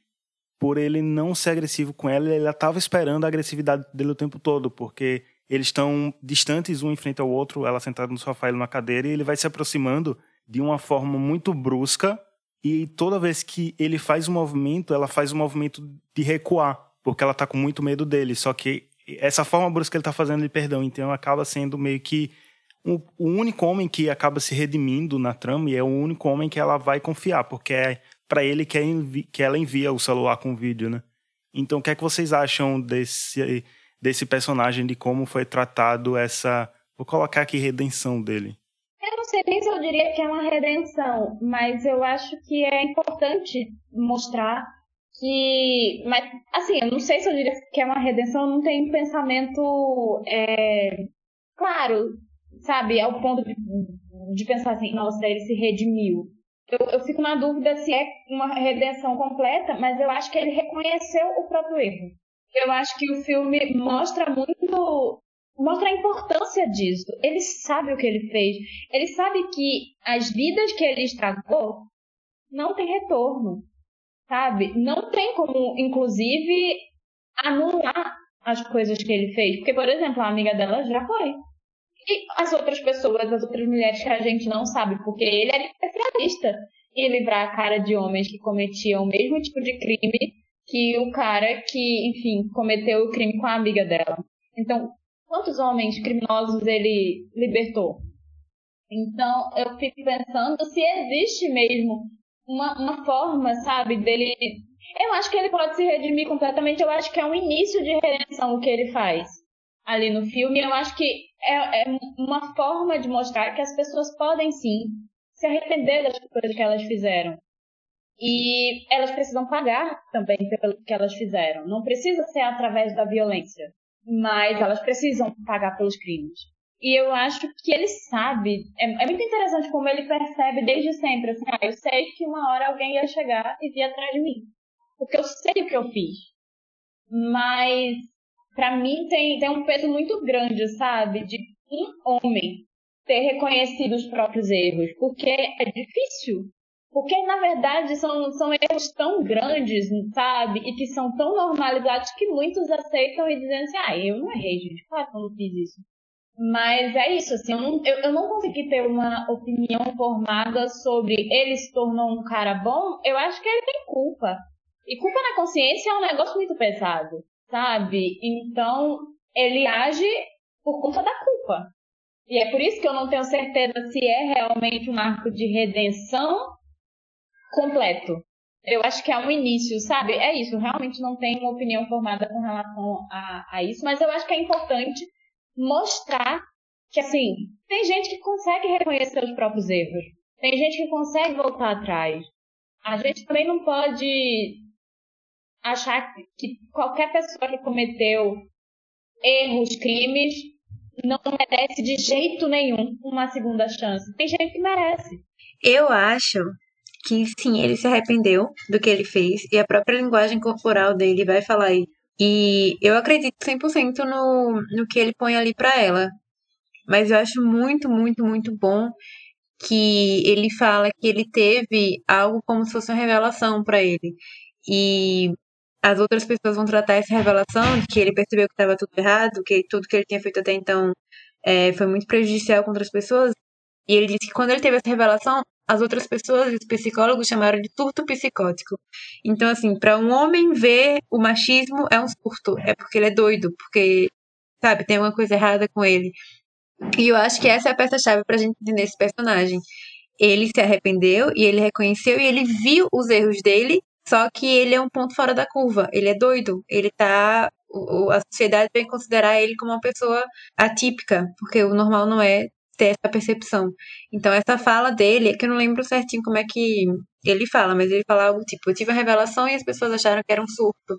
por ele não ser agressivo com ela. Ela estava esperando a agressividade dele o tempo todo, porque eles estão distantes um em frente ao outro, ela sentada no sofá, ele na cadeira, e ele vai se aproximando de uma forma muito brusca e toda vez que ele faz um movimento, ela faz um movimento de recuar, porque ela tá com muito medo dele. Só que essa forma brusca que ele tá fazendo de perdão, então acaba sendo meio que o único homem que acaba se redimindo na trama e é o único homem que ela vai confiar, porque é para ele que, é que ela envia o celular com vídeo, né? Então, o que é que vocês acham desse desse personagem, de como foi tratado essa, vou colocar aqui, redenção dele. Eu não sei nem se eu diria que é uma redenção, mas eu acho que é importante mostrar que. Mas, assim, eu não sei se eu diria que é uma redenção, não tenho um pensamento. É, claro, sabe, ao ponto de, de pensar assim, nossa, ele se redimiu. Eu, eu fico na dúvida se é uma redenção completa, mas eu acho que ele reconheceu o próprio erro. Eu acho que o filme mostra muito. Mostra a importância disso. Ele sabe o que ele fez. Ele sabe que as vidas que ele estragou não tem retorno. Sabe? Não tem como, inclusive, anular as coisas que ele fez. Porque, por exemplo, a amiga dela já foi. E as outras pessoas, as outras mulheres que a gente não sabe, porque ele era especialista em livrar a cara de homens que cometiam o mesmo tipo de crime que o cara que, enfim, cometeu o crime com a amiga dela. Então, quantos homens criminosos ele libertou? Então, eu fico pensando se existe mesmo uma, uma forma, sabe, dele. Eu acho que ele pode se redimir completamente. Eu acho que é um início de redenção o que ele faz ali no filme. Eu acho que é, é uma forma de mostrar que as pessoas podem sim se arrepender das coisas que elas fizeram. E elas precisam pagar também pelo que elas fizeram. Não precisa ser através da violência, mas elas precisam pagar pelos crimes. E eu acho que ele sabe, é, é muito interessante como ele percebe desde sempre, assim, ah, eu sei que uma hora alguém ia chegar e vir atrás de mim. Porque eu sei o que eu fiz. Mas para mim tem, tem um peso muito grande, sabe? De um homem ter reconhecido os próprios erros, porque é difícil. Porque, na verdade, são, são erros tão grandes, sabe? E que são tão normalizados que muitos aceitam e dizem assim, ah, eu não errei, gente, claro que eu não fiz isso. Mas é isso, assim, eu não, eu, eu não consegui ter uma opinião formada sobre ele se tornou um cara bom, eu acho que ele tem culpa. E culpa na consciência é um negócio muito pesado sabe? Então, ele age por conta da culpa. E é por isso que eu não tenho certeza se é realmente um arco de redenção completo. Eu acho que é um início, sabe? É isso, realmente não tenho uma opinião formada com relação a, a isso, mas eu acho que é importante mostrar que, assim, tem gente que consegue reconhecer os próprios erros. Tem gente que consegue voltar atrás. A gente também não pode achar que qualquer pessoa que cometeu erros, crimes, não merece de jeito nenhum uma segunda chance. Tem gente que merece. Eu acho que sim, ele se arrependeu do que ele fez e a própria linguagem corporal dele vai falar aí. E eu acredito 100% no, no que ele põe ali para ela. Mas eu acho muito, muito, muito bom que ele fala que ele teve algo como se fosse uma revelação para ele. E as outras pessoas vão tratar essa revelação de que ele percebeu que estava tudo errado, que tudo que ele tinha feito até então é, foi muito prejudicial contra as pessoas. E ele disse que quando ele teve essa revelação, as outras pessoas, os psicólogos, chamaram de surto psicótico. Então, assim, para um homem ver o machismo é um surto, é porque ele é doido, porque, sabe, tem uma coisa errada com ele. E eu acho que essa é a peça-chave pra gente entender esse personagem. Ele se arrependeu e ele reconheceu e ele viu os erros dele só que ele é um ponto fora da curva. Ele é doido. Ele tá. A sociedade vem considerar ele como uma pessoa atípica, porque o normal não é ter essa percepção. Então, essa fala dele, é que eu não lembro certinho como é que ele fala, mas ele fala algo tipo: Eu tive a revelação e as pessoas acharam que era um surto.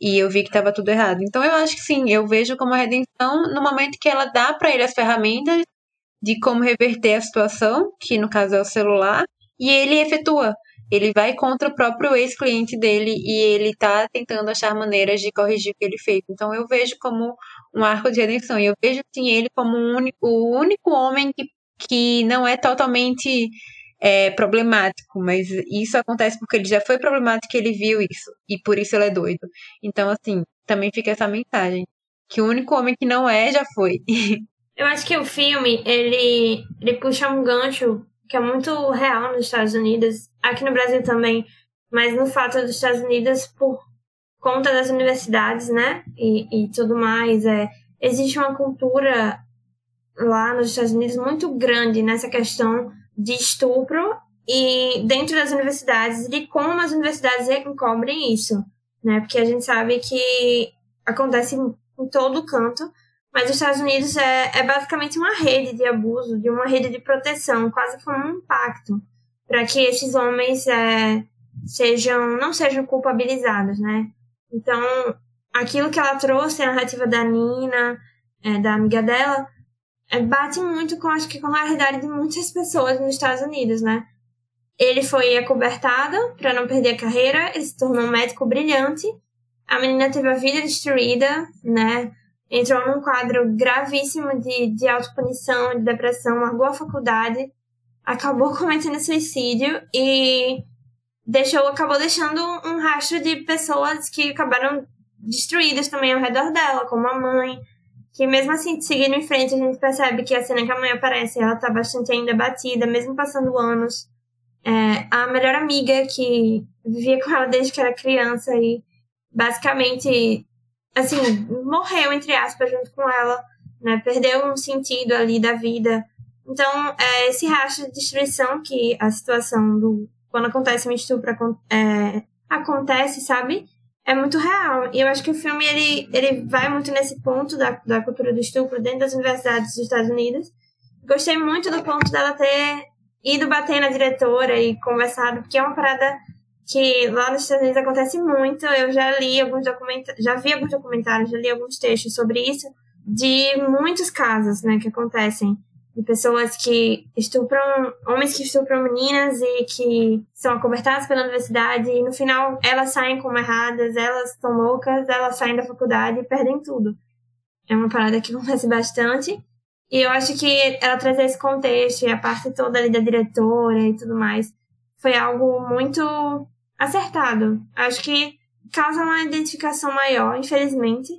E eu vi que estava tudo errado. Então, eu acho que sim, eu vejo como a redenção no momento que ela dá para ele as ferramentas de como reverter a situação, que no caso é o celular, e ele efetua ele vai contra o próprio ex-cliente dele e ele tá tentando achar maneiras de corrigir o que ele fez. Então eu vejo como um arco de redenção. E eu vejo sim ele como um único, o único homem que, que não é totalmente é, problemático, mas isso acontece porque ele já foi problemático e ele viu isso. E por isso ele é doido. Então, assim, também fica essa mensagem. Que o único homem que não é, já foi. <laughs> Eu acho que o filme, ele, ele puxa um gancho que é muito real nos Estados Unidos, aqui no Brasil também, mas no fato dos Estados Unidos, por conta das universidades, né, e, e tudo mais, é, existe uma cultura lá nos Estados Unidos muito grande nessa questão de estupro e dentro das universidades, de como as universidades encobrem isso, né, porque a gente sabe que acontece em todo canto. Mas os Estados Unidos é, é basicamente uma rede de abuso, de uma rede de proteção, quase como um pacto, para que esses homens é, sejam não sejam culpabilizados, né? Então, aquilo que ela trouxe, a narrativa da Nina, é, da amiga dela, é, bate muito com, acho que, com a realidade de muitas pessoas nos Estados Unidos, né? Ele foi acobertado para não perder a carreira, ele se tornou um médico brilhante, a menina teve a vida destruída, né? Entrou num quadro gravíssimo de, de autopunição, de depressão, largou a faculdade, acabou <laughs> cometendo suicídio e deixou, acabou deixando um rastro de pessoas que acabaram destruídas também ao redor dela, como a mãe, que mesmo assim, seguindo em frente, a gente percebe que a cena que a mãe aparece, ela tá bastante ainda batida, mesmo passando anos. É, a melhor amiga que vivia com ela desde que era criança e basicamente, assim, morreu, entre aspas, junto com ela, né? Perdeu um sentido ali da vida. Então, é, esse rastro de destruição que a situação do... Quando acontece um estupro, é, acontece, sabe? é muito real. E eu acho que o filme ele, ele vai muito nesse ponto da, da cultura do estupro dentro das universidades dos Estados Unidos. Gostei muito do ponto dela ter ido bater na diretora e conversado, porque é uma parada que lá nos Estados Unidos acontece muito. Eu já li alguns documentários, já vi alguns documentários, já li alguns textos sobre isso, de muitos casos, né, que acontecem de pessoas que estupram, homens que estupram meninas e que são acobertadas pela universidade e no final elas saem como erradas, elas estão loucas, elas saem da faculdade e perdem tudo. É uma parada que <laughs> acontece bastante. E eu acho que ela trazer esse contexto e a parte toda ali da diretora e tudo mais foi algo muito acertado. Acho que causa uma identificação maior, infelizmente,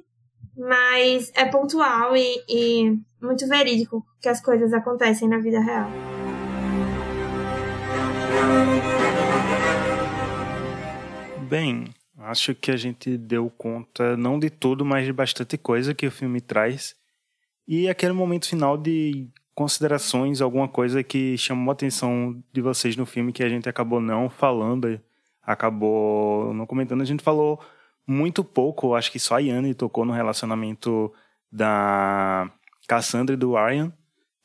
mas é pontual e, e muito verídico que as coisas acontecem na vida real. Bem, acho que a gente deu conta não de tudo, mas de bastante coisa que o filme traz. E aquele momento final de considerações, alguma coisa que chamou a atenção de vocês no filme que a gente acabou não falando, acabou não comentando. A gente falou muito pouco, acho que só a Yanni tocou no relacionamento da Cassandra e do Ryan,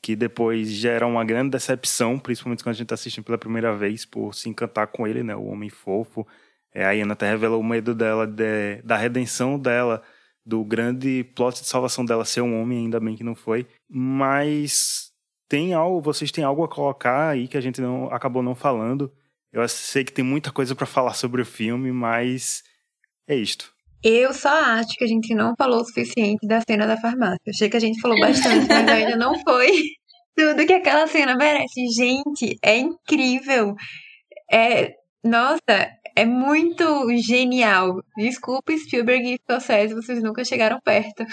que depois gera uma grande decepção, principalmente quando a gente está assistindo pela primeira vez, por se encantar com ele, né? O homem fofo. É, a Iana até revelou o medo dela de, da redenção dela, do grande plot de salvação dela ser um homem, ainda bem que não foi. Mas tem algo, vocês têm algo a colocar aí que a gente não acabou não falando. Eu sei que tem muita coisa para falar sobre o filme, mas é isto. Eu só acho que a gente não falou o suficiente da cena da farmácia. Achei que a gente falou bastante, mas ainda não foi <laughs> tudo que aquela cena merece. Gente, é incrível. É, nossa, é muito genial. Desculpa, Spielberg e Scorsese, vocês nunca chegaram perto.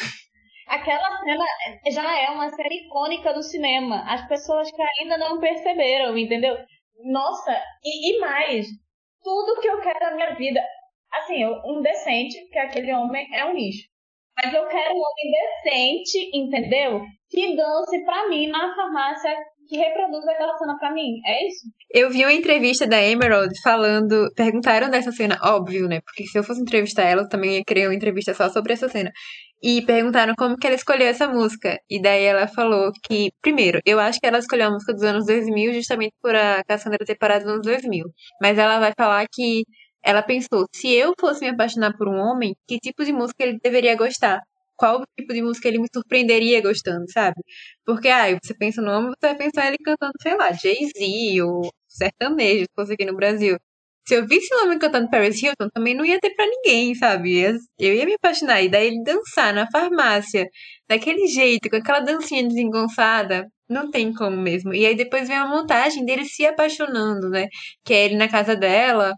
Aquela cena já é uma série icônica do cinema. As pessoas que ainda não perceberam, entendeu? Nossa, e, e mais, tudo que eu quero na minha vida assim, um decente, porque aquele homem é um lixo. Mas eu quero um homem decente, entendeu? Que dance pra mim na farmácia, que reproduz aquela cena pra mim. É isso? Eu vi uma entrevista da Emerald falando. Perguntaram dessa cena, óbvio, né? Porque se eu fosse entrevistar ela, eu também ia querer uma entrevista só sobre essa cena. E perguntaram como que ela escolheu essa música. E daí ela falou que, primeiro, eu acho que ela escolheu a música dos anos 2000 justamente por a Cassandra ter parado nos anos 2000. Mas ela vai falar que ela pensou: se eu fosse me apaixonar por um homem, que tipo de música ele deveria gostar? Qual tipo de música ele me surpreenderia gostando, sabe? Porque, ah, você pensa no homem, você vai pensar ele cantando, sei lá, Jay-Z ou sertanejo, se fosse aqui no Brasil. Se eu visse um homem cantando Paris Hilton, também não ia ter pra ninguém, sabe? Eu ia me apaixonar. E daí ele dançar na farmácia, daquele jeito, com aquela dancinha desengonçada, não tem como mesmo. E aí depois vem a montagem dele se apaixonando, né? Que é ele na casa dela,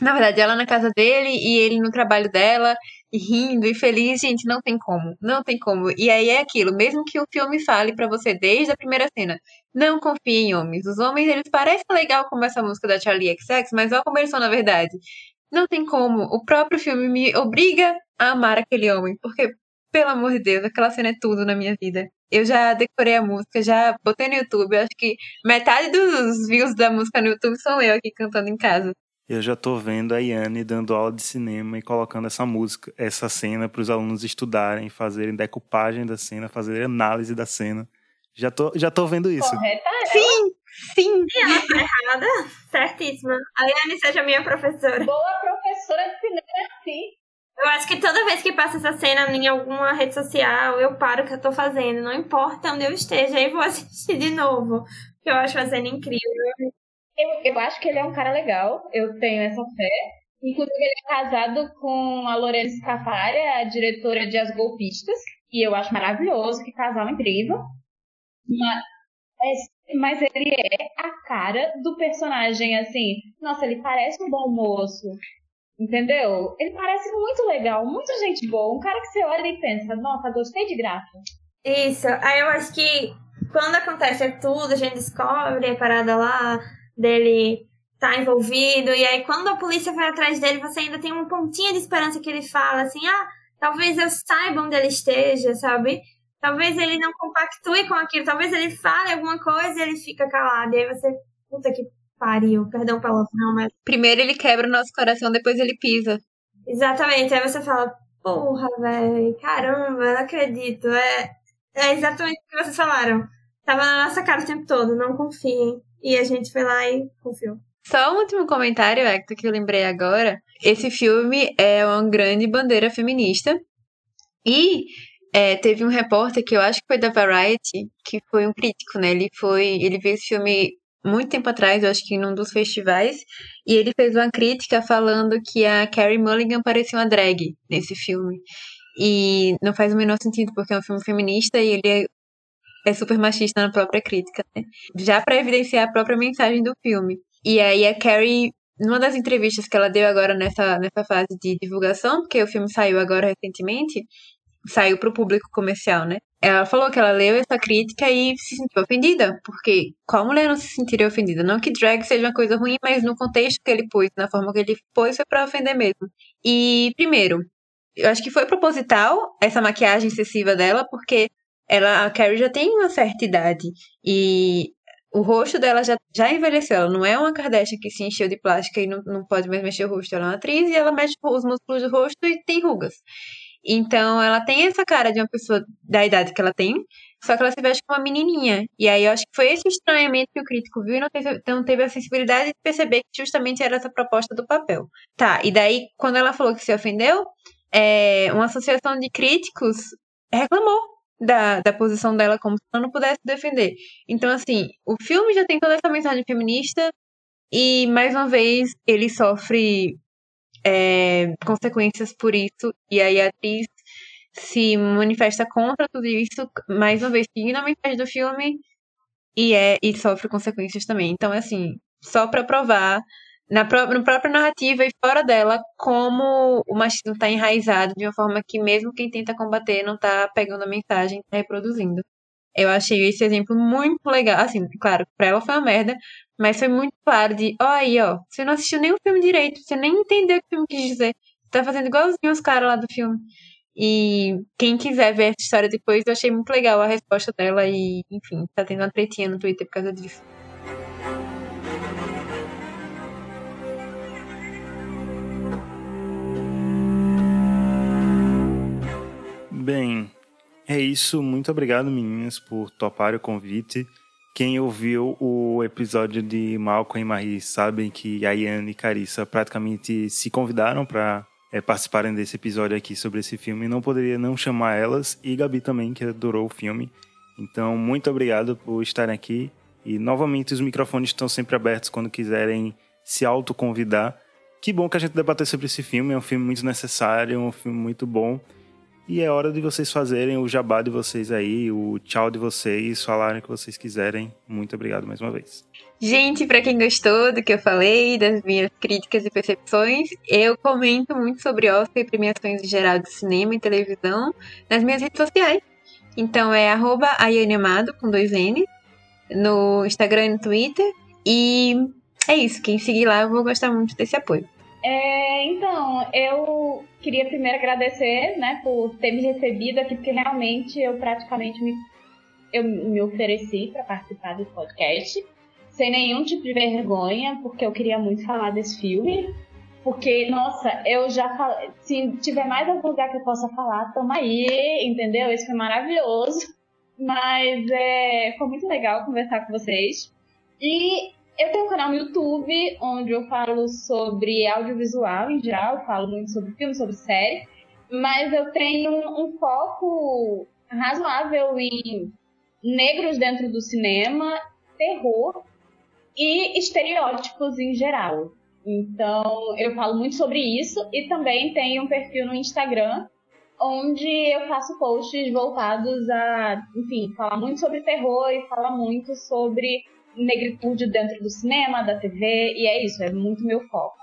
na verdade, ela na casa dele e ele no trabalho dela, rindo e feliz, gente, não tem como, não tem como. E aí é aquilo, mesmo que o filme fale para você desde a primeira cena, não confie em homens. Os homens, eles parecem legal como essa música da Charlie XX, mas olha como eles são na verdade. Não tem como. O próprio filme me obriga a amar aquele homem, porque, pelo amor de Deus, aquela cena é tudo na minha vida. Eu já decorei a música, já botei no YouTube. Eu acho que metade dos views da música no YouTube são eu aqui cantando em casa. Eu já tô vendo a Yane dando aula de cinema e colocando essa música, essa cena para os alunos estudarem, fazerem decupagem da cena, fazerem análise da cena. Já tô, já tô vendo isso. Correta. Sim, sim. E ela tá errada, certíssima. A Yane seja minha professora. Boa professora de cinema assim. Eu acho que toda vez que passa essa cena em alguma rede social, eu paro o que eu tô fazendo. Não importa onde eu esteja, aí vou assistir de novo. Porque eu acho a cena incrível. Eu, eu acho que ele é um cara legal, eu tenho essa fé. Inclusive, ele é casado com a Lorena Scafari, a diretora de As Golpistas. E eu acho maravilhoso, que casal incrível. Mas, mas ele é a cara do personagem, assim. Nossa, ele parece um bom moço. Entendeu? Ele parece muito legal, muito gente boa. Um cara que você olha e pensa, nossa, gostei de graça. Isso. Aí eu acho que quando acontece tudo, a gente descobre a parada lá dele tá envolvido. E aí quando a polícia vai atrás dele, você ainda tem um pontinho de esperança que ele fala assim, ah, talvez eu saiba onde ele esteja, sabe? Talvez ele não compactue com aquilo, talvez ele fale alguma coisa e ele fica calado. E aí você, puta que pariu, perdão pelo não, mas Primeiro ele quebra o nosso coração, depois ele pisa. Exatamente. Aí você fala, porra, velho, caramba, eu não acredito. É, é exatamente o que vocês falaram. Tava na nossa cara o tempo todo, não confiem. E a gente foi lá e confiou. Só um último comentário, Hector, que eu lembrei agora. Esse filme é uma grande bandeira feminista. E é, teve um repórter que eu acho que foi da Variety, que foi um crítico, né? Ele foi. Ele viu esse filme muito tempo atrás, eu acho que num dos festivais, e ele fez uma crítica falando que a Carrie Mulligan parecia uma drag nesse filme. E não faz o menor sentido, porque é um filme feminista e ele é, super machista na própria crítica, né? Já para evidenciar a própria mensagem do filme. E aí a Carrie, numa das entrevistas que ela deu agora nessa, nessa fase de divulgação, porque o filme saiu agora recentemente, saiu para o público comercial, né? Ela falou que ela leu essa crítica e se sentiu ofendida, porque qual mulher não se sentiria ofendida? Não que drag seja uma coisa ruim, mas no contexto que ele pôs, na forma que ele pôs, foi para ofender mesmo. E, primeiro, eu acho que foi proposital essa maquiagem excessiva dela, porque ela, a Carrie já tem uma certa idade e o rosto dela já, já envelheceu. Ela não é uma Kardashian que se encheu de plástica e não, não pode mais mexer o rosto. Ela é uma atriz e ela mexe os músculos do rosto e tem rugas. Então, ela tem essa cara de uma pessoa da idade que ela tem, só que ela se veste como uma menininha. E aí, eu acho que foi esse estranhamento que o crítico viu e não teve, não teve a sensibilidade de perceber que justamente era essa proposta do papel. Tá, e daí, quando ela falou que se ofendeu, é, uma associação de críticos reclamou da, da posição dela como se ela não pudesse defender. Então, assim, o filme já tem toda essa mensagem feminista e, mais uma vez, ele sofre é, consequências por isso. E aí a atriz se manifesta contra tudo isso, mais uma vez, seguindo a mensagem do filme e, é, e sofre consequências também. Então, assim, só para provar na, pró na própria narrativa e fora dela, como o machismo está enraizado de uma forma que mesmo quem tenta combater não está pegando a mensagem, tá reproduzindo. Eu achei esse exemplo muito legal. Assim, claro, pra ela foi uma merda, mas foi muito claro de, ó aí, ó, você não assistiu o filme direito, você nem entendeu o que o filme quis dizer. Você tá fazendo igualzinho os caras lá do filme. E quem quiser ver essa história depois, eu achei muito legal a resposta dela e, enfim, tá tendo uma tretinha no Twitter por causa disso. Bem, é isso. Muito obrigado, meninas, por topar o convite. Quem ouviu o episódio de Malcolm e Marie sabem que a Iane e Carissa praticamente se convidaram para é, participarem desse episódio aqui sobre esse filme. Não poderia não chamar elas e Gabi também, que adorou o filme. Então, muito obrigado por estarem aqui. E novamente, os microfones estão sempre abertos quando quiserem se autoconvidar. Que bom que a gente debater sobre esse filme. É um filme muito necessário, é um filme muito bom. E é hora de vocês fazerem o jabá de vocês aí, o tchau de vocês, falarem o que vocês quiserem. Muito obrigado mais uma vez. Gente, para quem gostou do que eu falei, das minhas críticas e percepções, eu comento muito sobre Oscar e premiações em geral de cinema e televisão nas minhas redes sociais. Então é arroba Amado, com dois N, no Instagram e no Twitter. E é isso, quem seguir lá eu vou gostar muito desse apoio. É, então, eu queria primeiro agradecer, né, por ter me recebido aqui, porque realmente eu praticamente me, eu me ofereci para participar desse podcast. sem nenhum tipo de vergonha, porque eu queria muito falar desse filme. Porque, nossa, eu já falei. Se tiver mais algum lugar que eu possa falar, tamo aí, entendeu? Isso foi maravilhoso. Mas é, foi muito legal conversar com vocês. E eu tenho um canal no YouTube onde eu falo sobre audiovisual em geral, eu falo muito sobre filme, sobre série, mas eu tenho um foco razoável em negros dentro do cinema, terror e estereótipos em geral. Então, eu falo muito sobre isso e também tenho um perfil no Instagram onde eu faço posts voltados a, enfim, falar muito sobre terror e falar muito sobre negritude dentro do cinema, da TV, e é isso, é muito meu foco.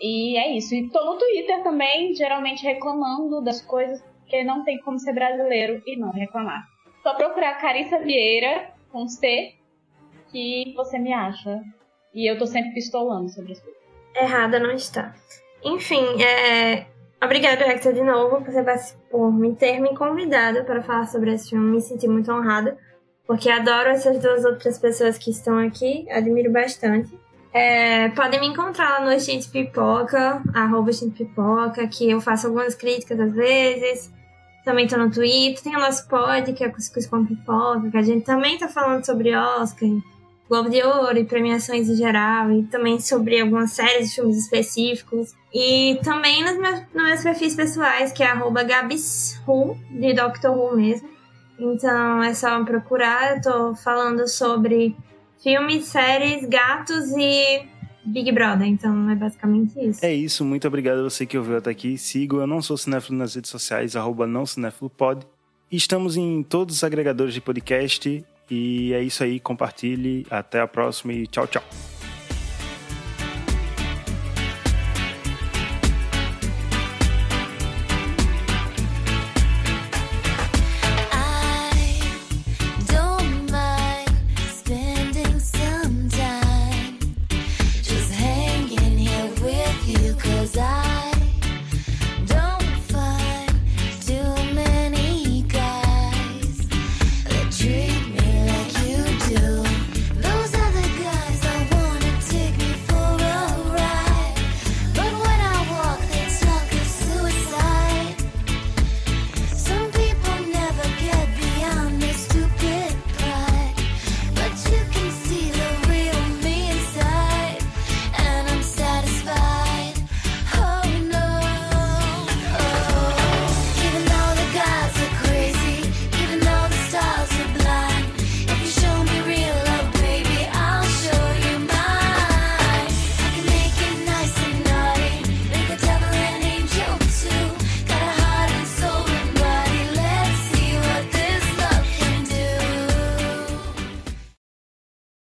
E é isso. E tô no Twitter também, geralmente reclamando das coisas, porque não tem como ser brasileiro e não reclamar. Só procurar Carissa Vieira, com C, que você me acha. E eu tô sempre pistolando sobre coisas. Errada não está. Enfim, é... obrigada, Hector, de novo, por, por me ter me convidado para falar sobre esse filme. Me senti muito honrada, porque adoro essas duas outras pessoas que estão aqui, admiro bastante. É, podem me encontrar lá no Extinto Pipoca, arroba Pipoca, que eu faço algumas críticas às vezes. Também tô no Twitter, tem o nosso pod, que é Cuscuz com Pipoca, que a gente também tá falando sobre Oscar, Globo de Ouro e premiações em geral, e também sobre algumas séries de filmes específicos. E também nos meus, nos meus perfis pessoais, que é arroba GabsWho, de Doctor Who mesmo. Então é só procurar, eu tô falando sobre filmes, séries, gatos e Big Brother, então é basicamente isso. É isso, muito obrigado a você que ouviu até aqui. Sigo, eu não sou cinéfilo nas redes sociais, arroba não pod. Estamos em todos os agregadores de podcast e é isso aí, compartilhe. Até a próxima e tchau, tchau.